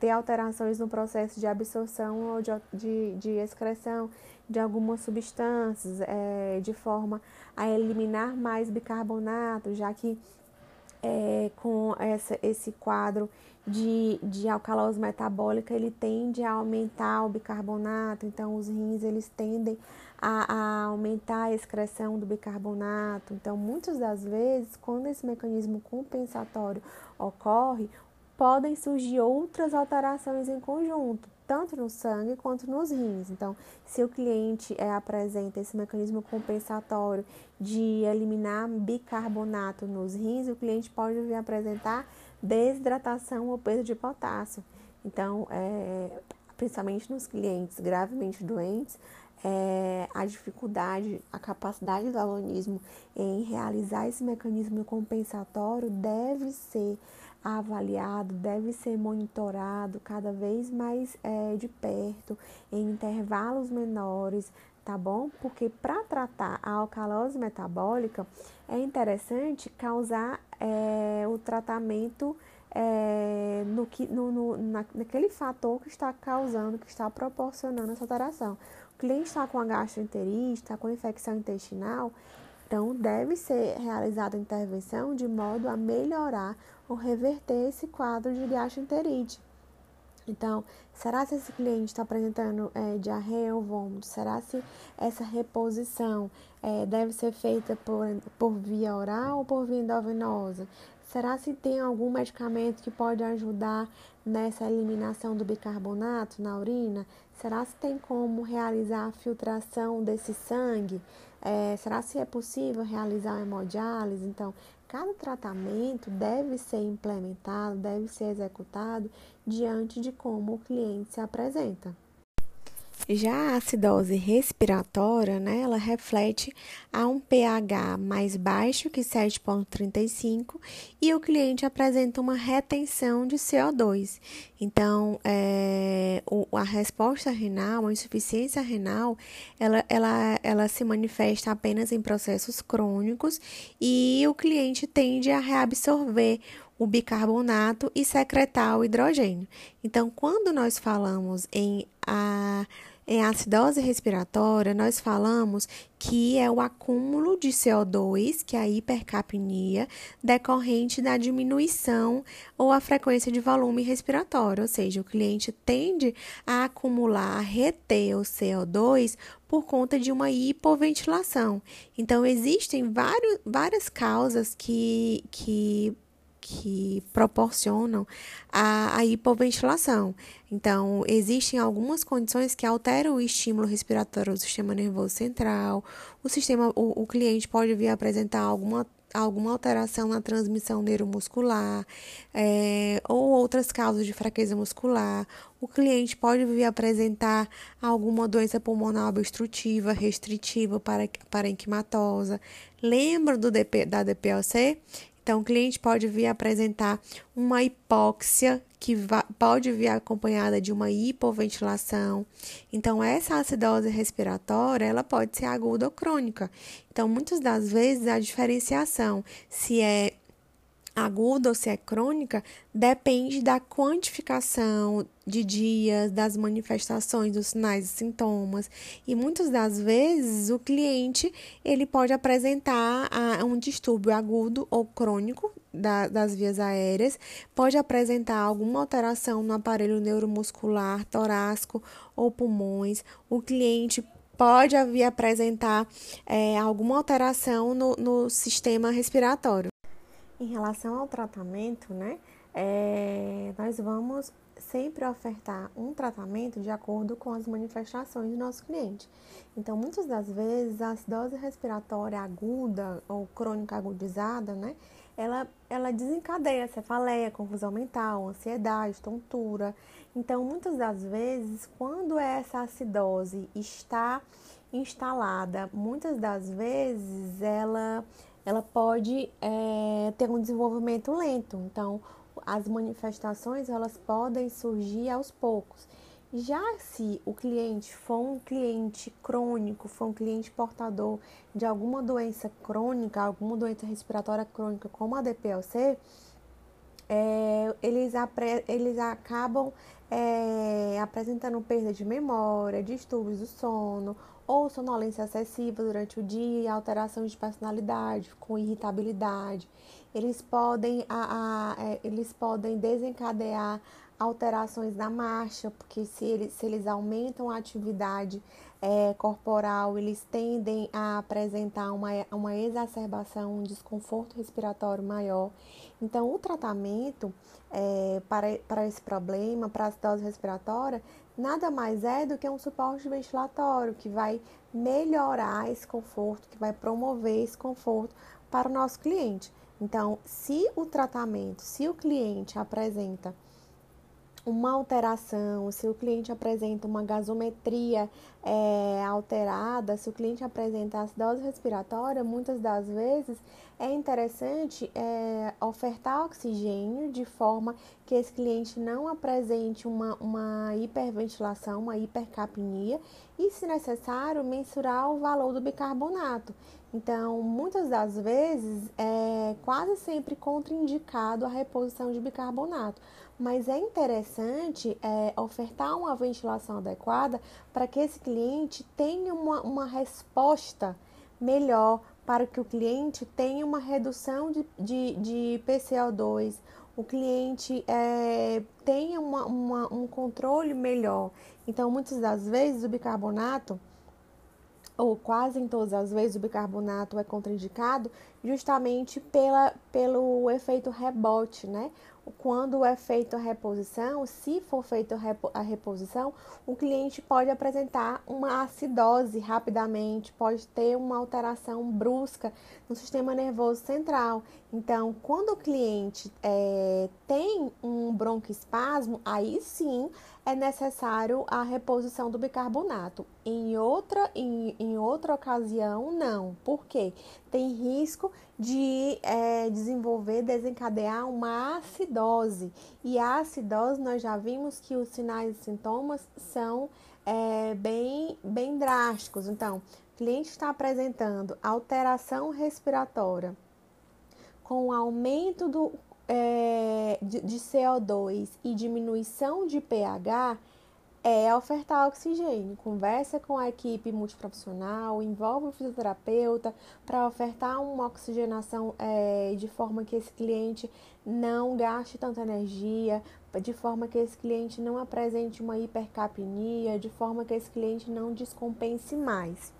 ter alterações no processo de absorção ou de, de, de excreção de algumas substâncias, é, de forma a eliminar mais bicarbonato, já que é, com essa, esse quadro de, de alcalose metabólica, ele tende a aumentar o bicarbonato, então os rins eles tendem a, a, aumentar a excreção do bicarbonato. Então, muitas das vezes, quando esse mecanismo compensatório ocorre, podem surgir outras alterações em conjunto, tanto no sangue quanto nos rins. Então, se o cliente é, apresenta esse mecanismo compensatório de eliminar bicarbonato nos rins, o cliente pode vir apresentar desidratação ou perda de potássio. Então, é, principalmente nos clientes gravemente doentes, é, a dificuldade, a capacidade do organismo em realizar esse mecanismo compensatório deve ser avaliado, deve ser monitorado cada vez mais é, de perto, em intervalos menores, tá bom? Porque para tratar a alcalose metabólica é interessante causar é, o tratamento é, no que, no, no, na, naquele fator que está causando, que está proporcionando essa alteração. O cliente está com a gastroenterite, está com infecção intestinal, então deve ser realizada a intervenção de modo a melhorar ou reverter esse quadro de gastroenterite. Então, será se esse cliente está apresentando é, diarreia ou vômito? Será se essa reposição é, deve ser feita por, por via oral ou por via endovenosa? Será se tem algum medicamento que pode ajudar nessa eliminação do bicarbonato na urina? Será se tem como realizar a filtração desse sangue? É, será se é possível realizar a hemodiálise? Então, cada tratamento deve ser implementado, deve ser executado diante de como o cliente se apresenta. Já a acidose respiratória, né, ela reflete a um pH mais baixo que 7,35 e o cliente apresenta uma retenção de CO2. Então, é, o, a resposta renal, a insuficiência renal, ela, ela, ela se manifesta apenas em processos crônicos e o cliente tende a reabsorver o bicarbonato e secretar o hidrogênio. Então, quando nós falamos em a em acidose respiratória, nós falamos que é o acúmulo de CO2, que é a hipercapnia, decorrente da diminuição ou a frequência de volume respiratório, ou seja, o cliente tende a acumular, a reter o CO2 por conta de uma hipoventilação. Então, existem vários, várias causas que, que que proporcionam a, a hipoventilação. Então, existem algumas condições que alteram o estímulo respiratório do sistema nervoso central. O sistema, o, o cliente pode vir apresentar alguma alguma alteração na transmissão neuromuscular é, ou outras causas de fraqueza muscular. O cliente pode vir apresentar alguma doença pulmonar obstrutiva, restritiva, para, parenquimatosa. Lembra do DP, da DPOC? Então, o cliente pode vir apresentar uma hipóxia, que pode vir acompanhada de uma hipoventilação. Então, essa acidose respiratória, ela pode ser aguda ou crônica. Então, muitas das vezes, a diferenciação se é aguda ou se é crônica depende da quantificação de dias, das manifestações, dos sinais e sintomas. E muitas das vezes o cliente ele pode apresentar um distúrbio agudo ou crônico da, das vias aéreas, pode apresentar alguma alteração no aparelho neuromuscular, torácico ou pulmões. O cliente pode vir apresentar é, alguma alteração no, no sistema respiratório. Em relação ao tratamento, né, é, nós vamos sempre ofertar um tratamento de acordo com as manifestações do nosso cliente. Então, muitas das vezes, a acidose respiratória aguda ou crônica agudizada, né, ela, ela desencadeia cefaleia, confusão mental, ansiedade, tontura. Então, muitas das vezes, quando essa acidose está instalada, muitas das vezes ela ela pode é, ter um desenvolvimento lento. Então, as manifestações elas podem surgir aos poucos. Já se o cliente for um cliente crônico, for um cliente portador de alguma doença crônica, alguma doença respiratória crônica, como a DPLC, é, eles, eles acabam é, apresentando perda de memória, distúrbios do sono ou sonolência excessiva durante o dia, alteração de personalidade, com irritabilidade. Eles podem, a, a, é, eles podem desencadear alterações na marcha, porque se eles, se eles aumentam a atividade é, corporal, eles tendem a apresentar uma, uma exacerbação, um desconforto respiratório maior. Então, o tratamento é, para, para esse problema, para a acidose respiratória, nada mais é do que um suporte ventilatório que vai melhorar esse conforto, que vai promover esse conforto para o nosso cliente. Então, se o tratamento, se o cliente apresenta uma alteração, se o cliente apresenta uma gasometria é, alterada, se o cliente apresenta acidose respiratória, muitas das vezes é interessante é, ofertar oxigênio de forma que esse cliente não apresente uma, uma hiperventilação, uma hipercapnia e, se necessário, mensurar o valor do bicarbonato. Então, muitas das vezes é quase sempre contraindicado a reposição de bicarbonato mas é interessante é, ofertar uma ventilação adequada para que esse cliente tenha uma, uma resposta melhor, para que o cliente tenha uma redução de, de, de PCO2, o cliente é, tenha uma, uma, um controle melhor. Então, muitas das vezes o bicarbonato ou quase em todas as vezes o bicarbonato é contraindicado justamente pela, pelo efeito rebote, né? Quando é feita a reposição, se for feita a reposição, o cliente pode apresentar uma acidose rapidamente, pode ter uma alteração brusca no sistema nervoso central. Então, quando o cliente é, tem um broncoespasmo, aí sim é necessário a reposição do bicarbonato. Em outra, em, em outra ocasião, não. Por quê? Tem risco de é, desenvolver, desencadear uma acidose. E a acidose, nós já vimos que os sinais e sintomas são é, bem, bem drásticos. Então, o cliente está apresentando alteração respiratória com aumento do é, de, de CO2 e diminuição de pH é ofertar oxigênio. Conversa com a equipe multiprofissional, envolve o fisioterapeuta para ofertar uma oxigenação é, de forma que esse cliente não gaste tanta energia, de forma que esse cliente não apresente uma hipercapnia, de forma que esse cliente não descompense mais.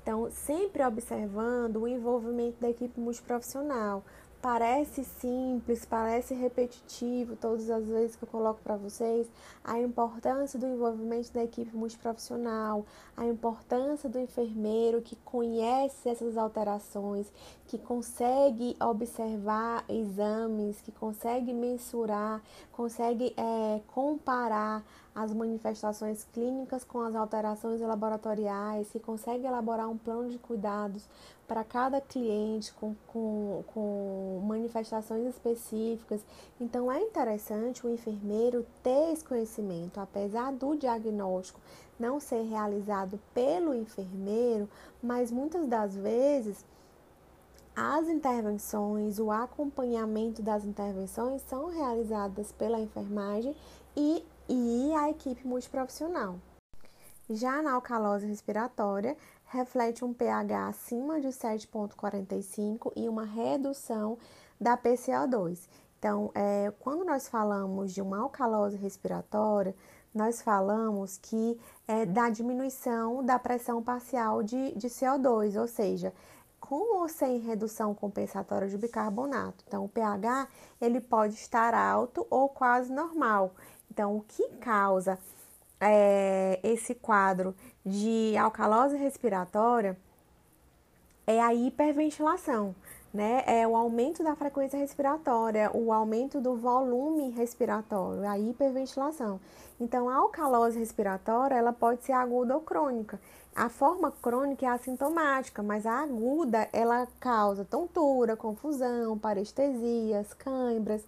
Então, sempre observando o envolvimento da equipe multiprofissional, Parece simples, parece repetitivo todas as vezes que eu coloco para vocês a importância do envolvimento da equipe multiprofissional, a importância do enfermeiro que conhece essas alterações, que consegue observar exames, que consegue mensurar, consegue é, comparar as manifestações clínicas com as alterações laboratoriais, que consegue elaborar um plano de cuidados para cada cliente com, com, com manifestações específicas. Então é interessante o enfermeiro ter esse conhecimento, apesar do diagnóstico não ser realizado pelo enfermeiro, mas muitas das vezes as intervenções, o acompanhamento das intervenções são realizadas pela enfermagem e, e a equipe multiprofissional. Já na alcalose respiratória, reflete um pH acima de 7,45 e uma redução da PCO2. Então, é, quando nós falamos de uma alcalose respiratória, nós falamos que é da diminuição da pressão parcial de, de CO2, ou seja, com ou sem redução compensatória de bicarbonato. Então, o pH ele pode estar alto ou quase normal. Então, o que causa é, esse quadro de alcalose respiratória é a hiperventilação, né? É o aumento da frequência respiratória, o aumento do volume respiratório, a hiperventilação. Então, a alcalose respiratória, ela pode ser aguda ou crônica. A forma crônica é assintomática, mas a aguda, ela causa tontura, confusão, parestesias, cãibras,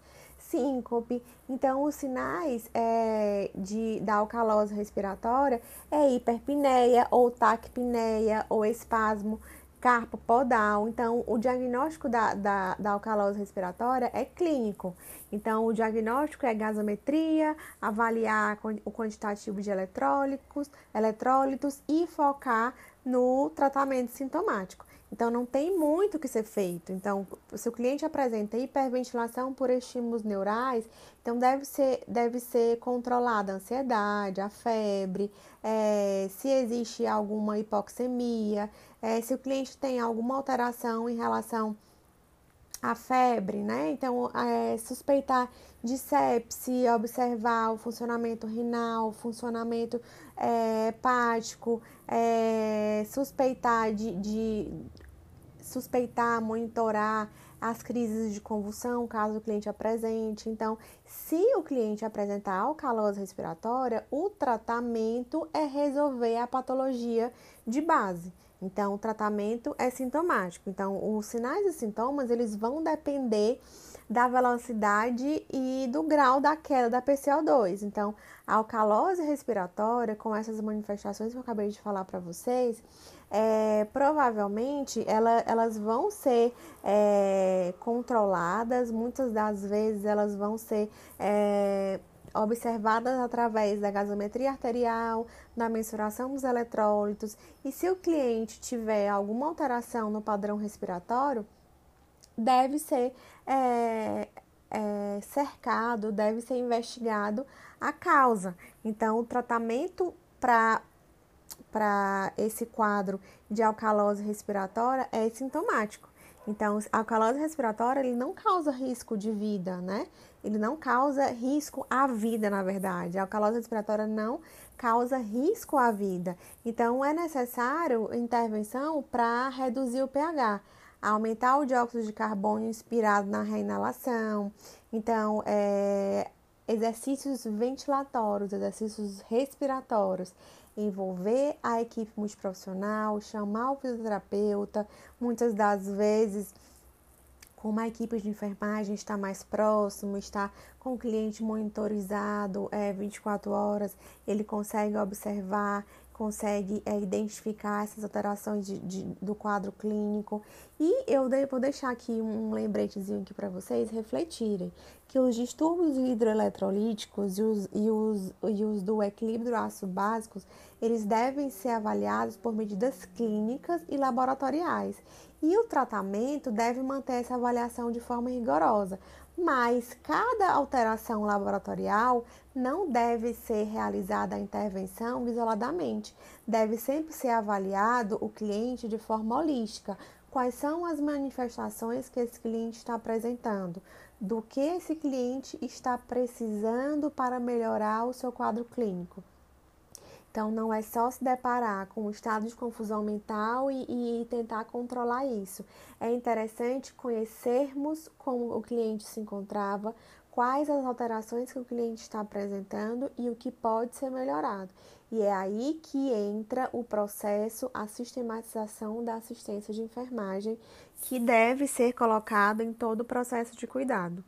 síncope. Então, os sinais é, de, da alcalose respiratória é hiperpneia ou taquipneia ou espasmo carpo podal. Então, o diagnóstico da, da, da alcalose respiratória é clínico. Então, o diagnóstico é gasometria, avaliar o quantitativo de eletrólitos, eletrólitos e focar no tratamento sintomático. Então, não tem muito o que ser feito. Então, se o cliente apresenta hiperventilação por estímulos neurais, então deve ser, deve ser controlada a ansiedade, a febre, é, se existe alguma hipoxemia, é, se o cliente tem alguma alteração em relação à febre, né? Então, é, suspeitar de sepse, observar o funcionamento renal, funcionamento é, hepático, é, suspeitar de, de suspeitar, monitorar as crises de convulsão, caso o cliente apresente. Então, se o cliente apresentar alcalose respiratória, o tratamento é resolver a patologia de base. Então, o tratamento é sintomático. Então, os sinais e sintomas, eles vão depender da velocidade e do grau da queda da PCO2. Então, a alcalose respiratória, com essas manifestações que eu acabei de falar para vocês, é, provavelmente ela, elas vão ser é, controladas, muitas das vezes elas vão ser é, observadas através da gasometria arterial, da mensuração dos eletrólitos, e se o cliente tiver alguma alteração no padrão respiratório, deve ser é, é, cercado, deve ser investigado a causa. Então, o tratamento para para esse quadro de alcalose respiratória é sintomático. Então, a alcalose respiratória ele não causa risco de vida, né? Ele não causa risco à vida, na verdade. A alcalose respiratória não causa risco à vida. Então, é necessário intervenção para reduzir o pH, aumentar o dióxido de carbono inspirado na reinalação. Então, é, exercícios ventilatórios, exercícios respiratórios envolver a equipe multiprofissional, chamar o fisioterapeuta, muitas das vezes como a equipe de enfermagem está mais próximo, está com o cliente monitorizado é, 24 horas, ele consegue observar, consegue é, identificar essas alterações de, de, do quadro clínico. E eu vou deixar aqui um lembretezinho aqui para vocês refletirem que os distúrbios hidroeletrolíticos e os, e os, e os do equilíbrio ácido básicos, eles devem ser avaliados por medidas clínicas e laboratoriais. E o tratamento deve manter essa avaliação de forma rigorosa, mas cada alteração laboratorial não deve ser realizada a intervenção isoladamente. Deve sempre ser avaliado o cliente de forma holística. Quais são as manifestações que esse cliente está apresentando? do que esse cliente está precisando para melhorar o seu quadro clínico. Então, não é só se deparar com um estado de confusão mental e, e, tentar controlar isso. É interessante conhecermos como o cliente se encontrava, quais as alterações que o cliente está apresentando e o que pode ser melhorado. E é aí que entra o processo, a sistematização da assistência de enfermagem, que deve ser colocado em todo o processo de cuidado.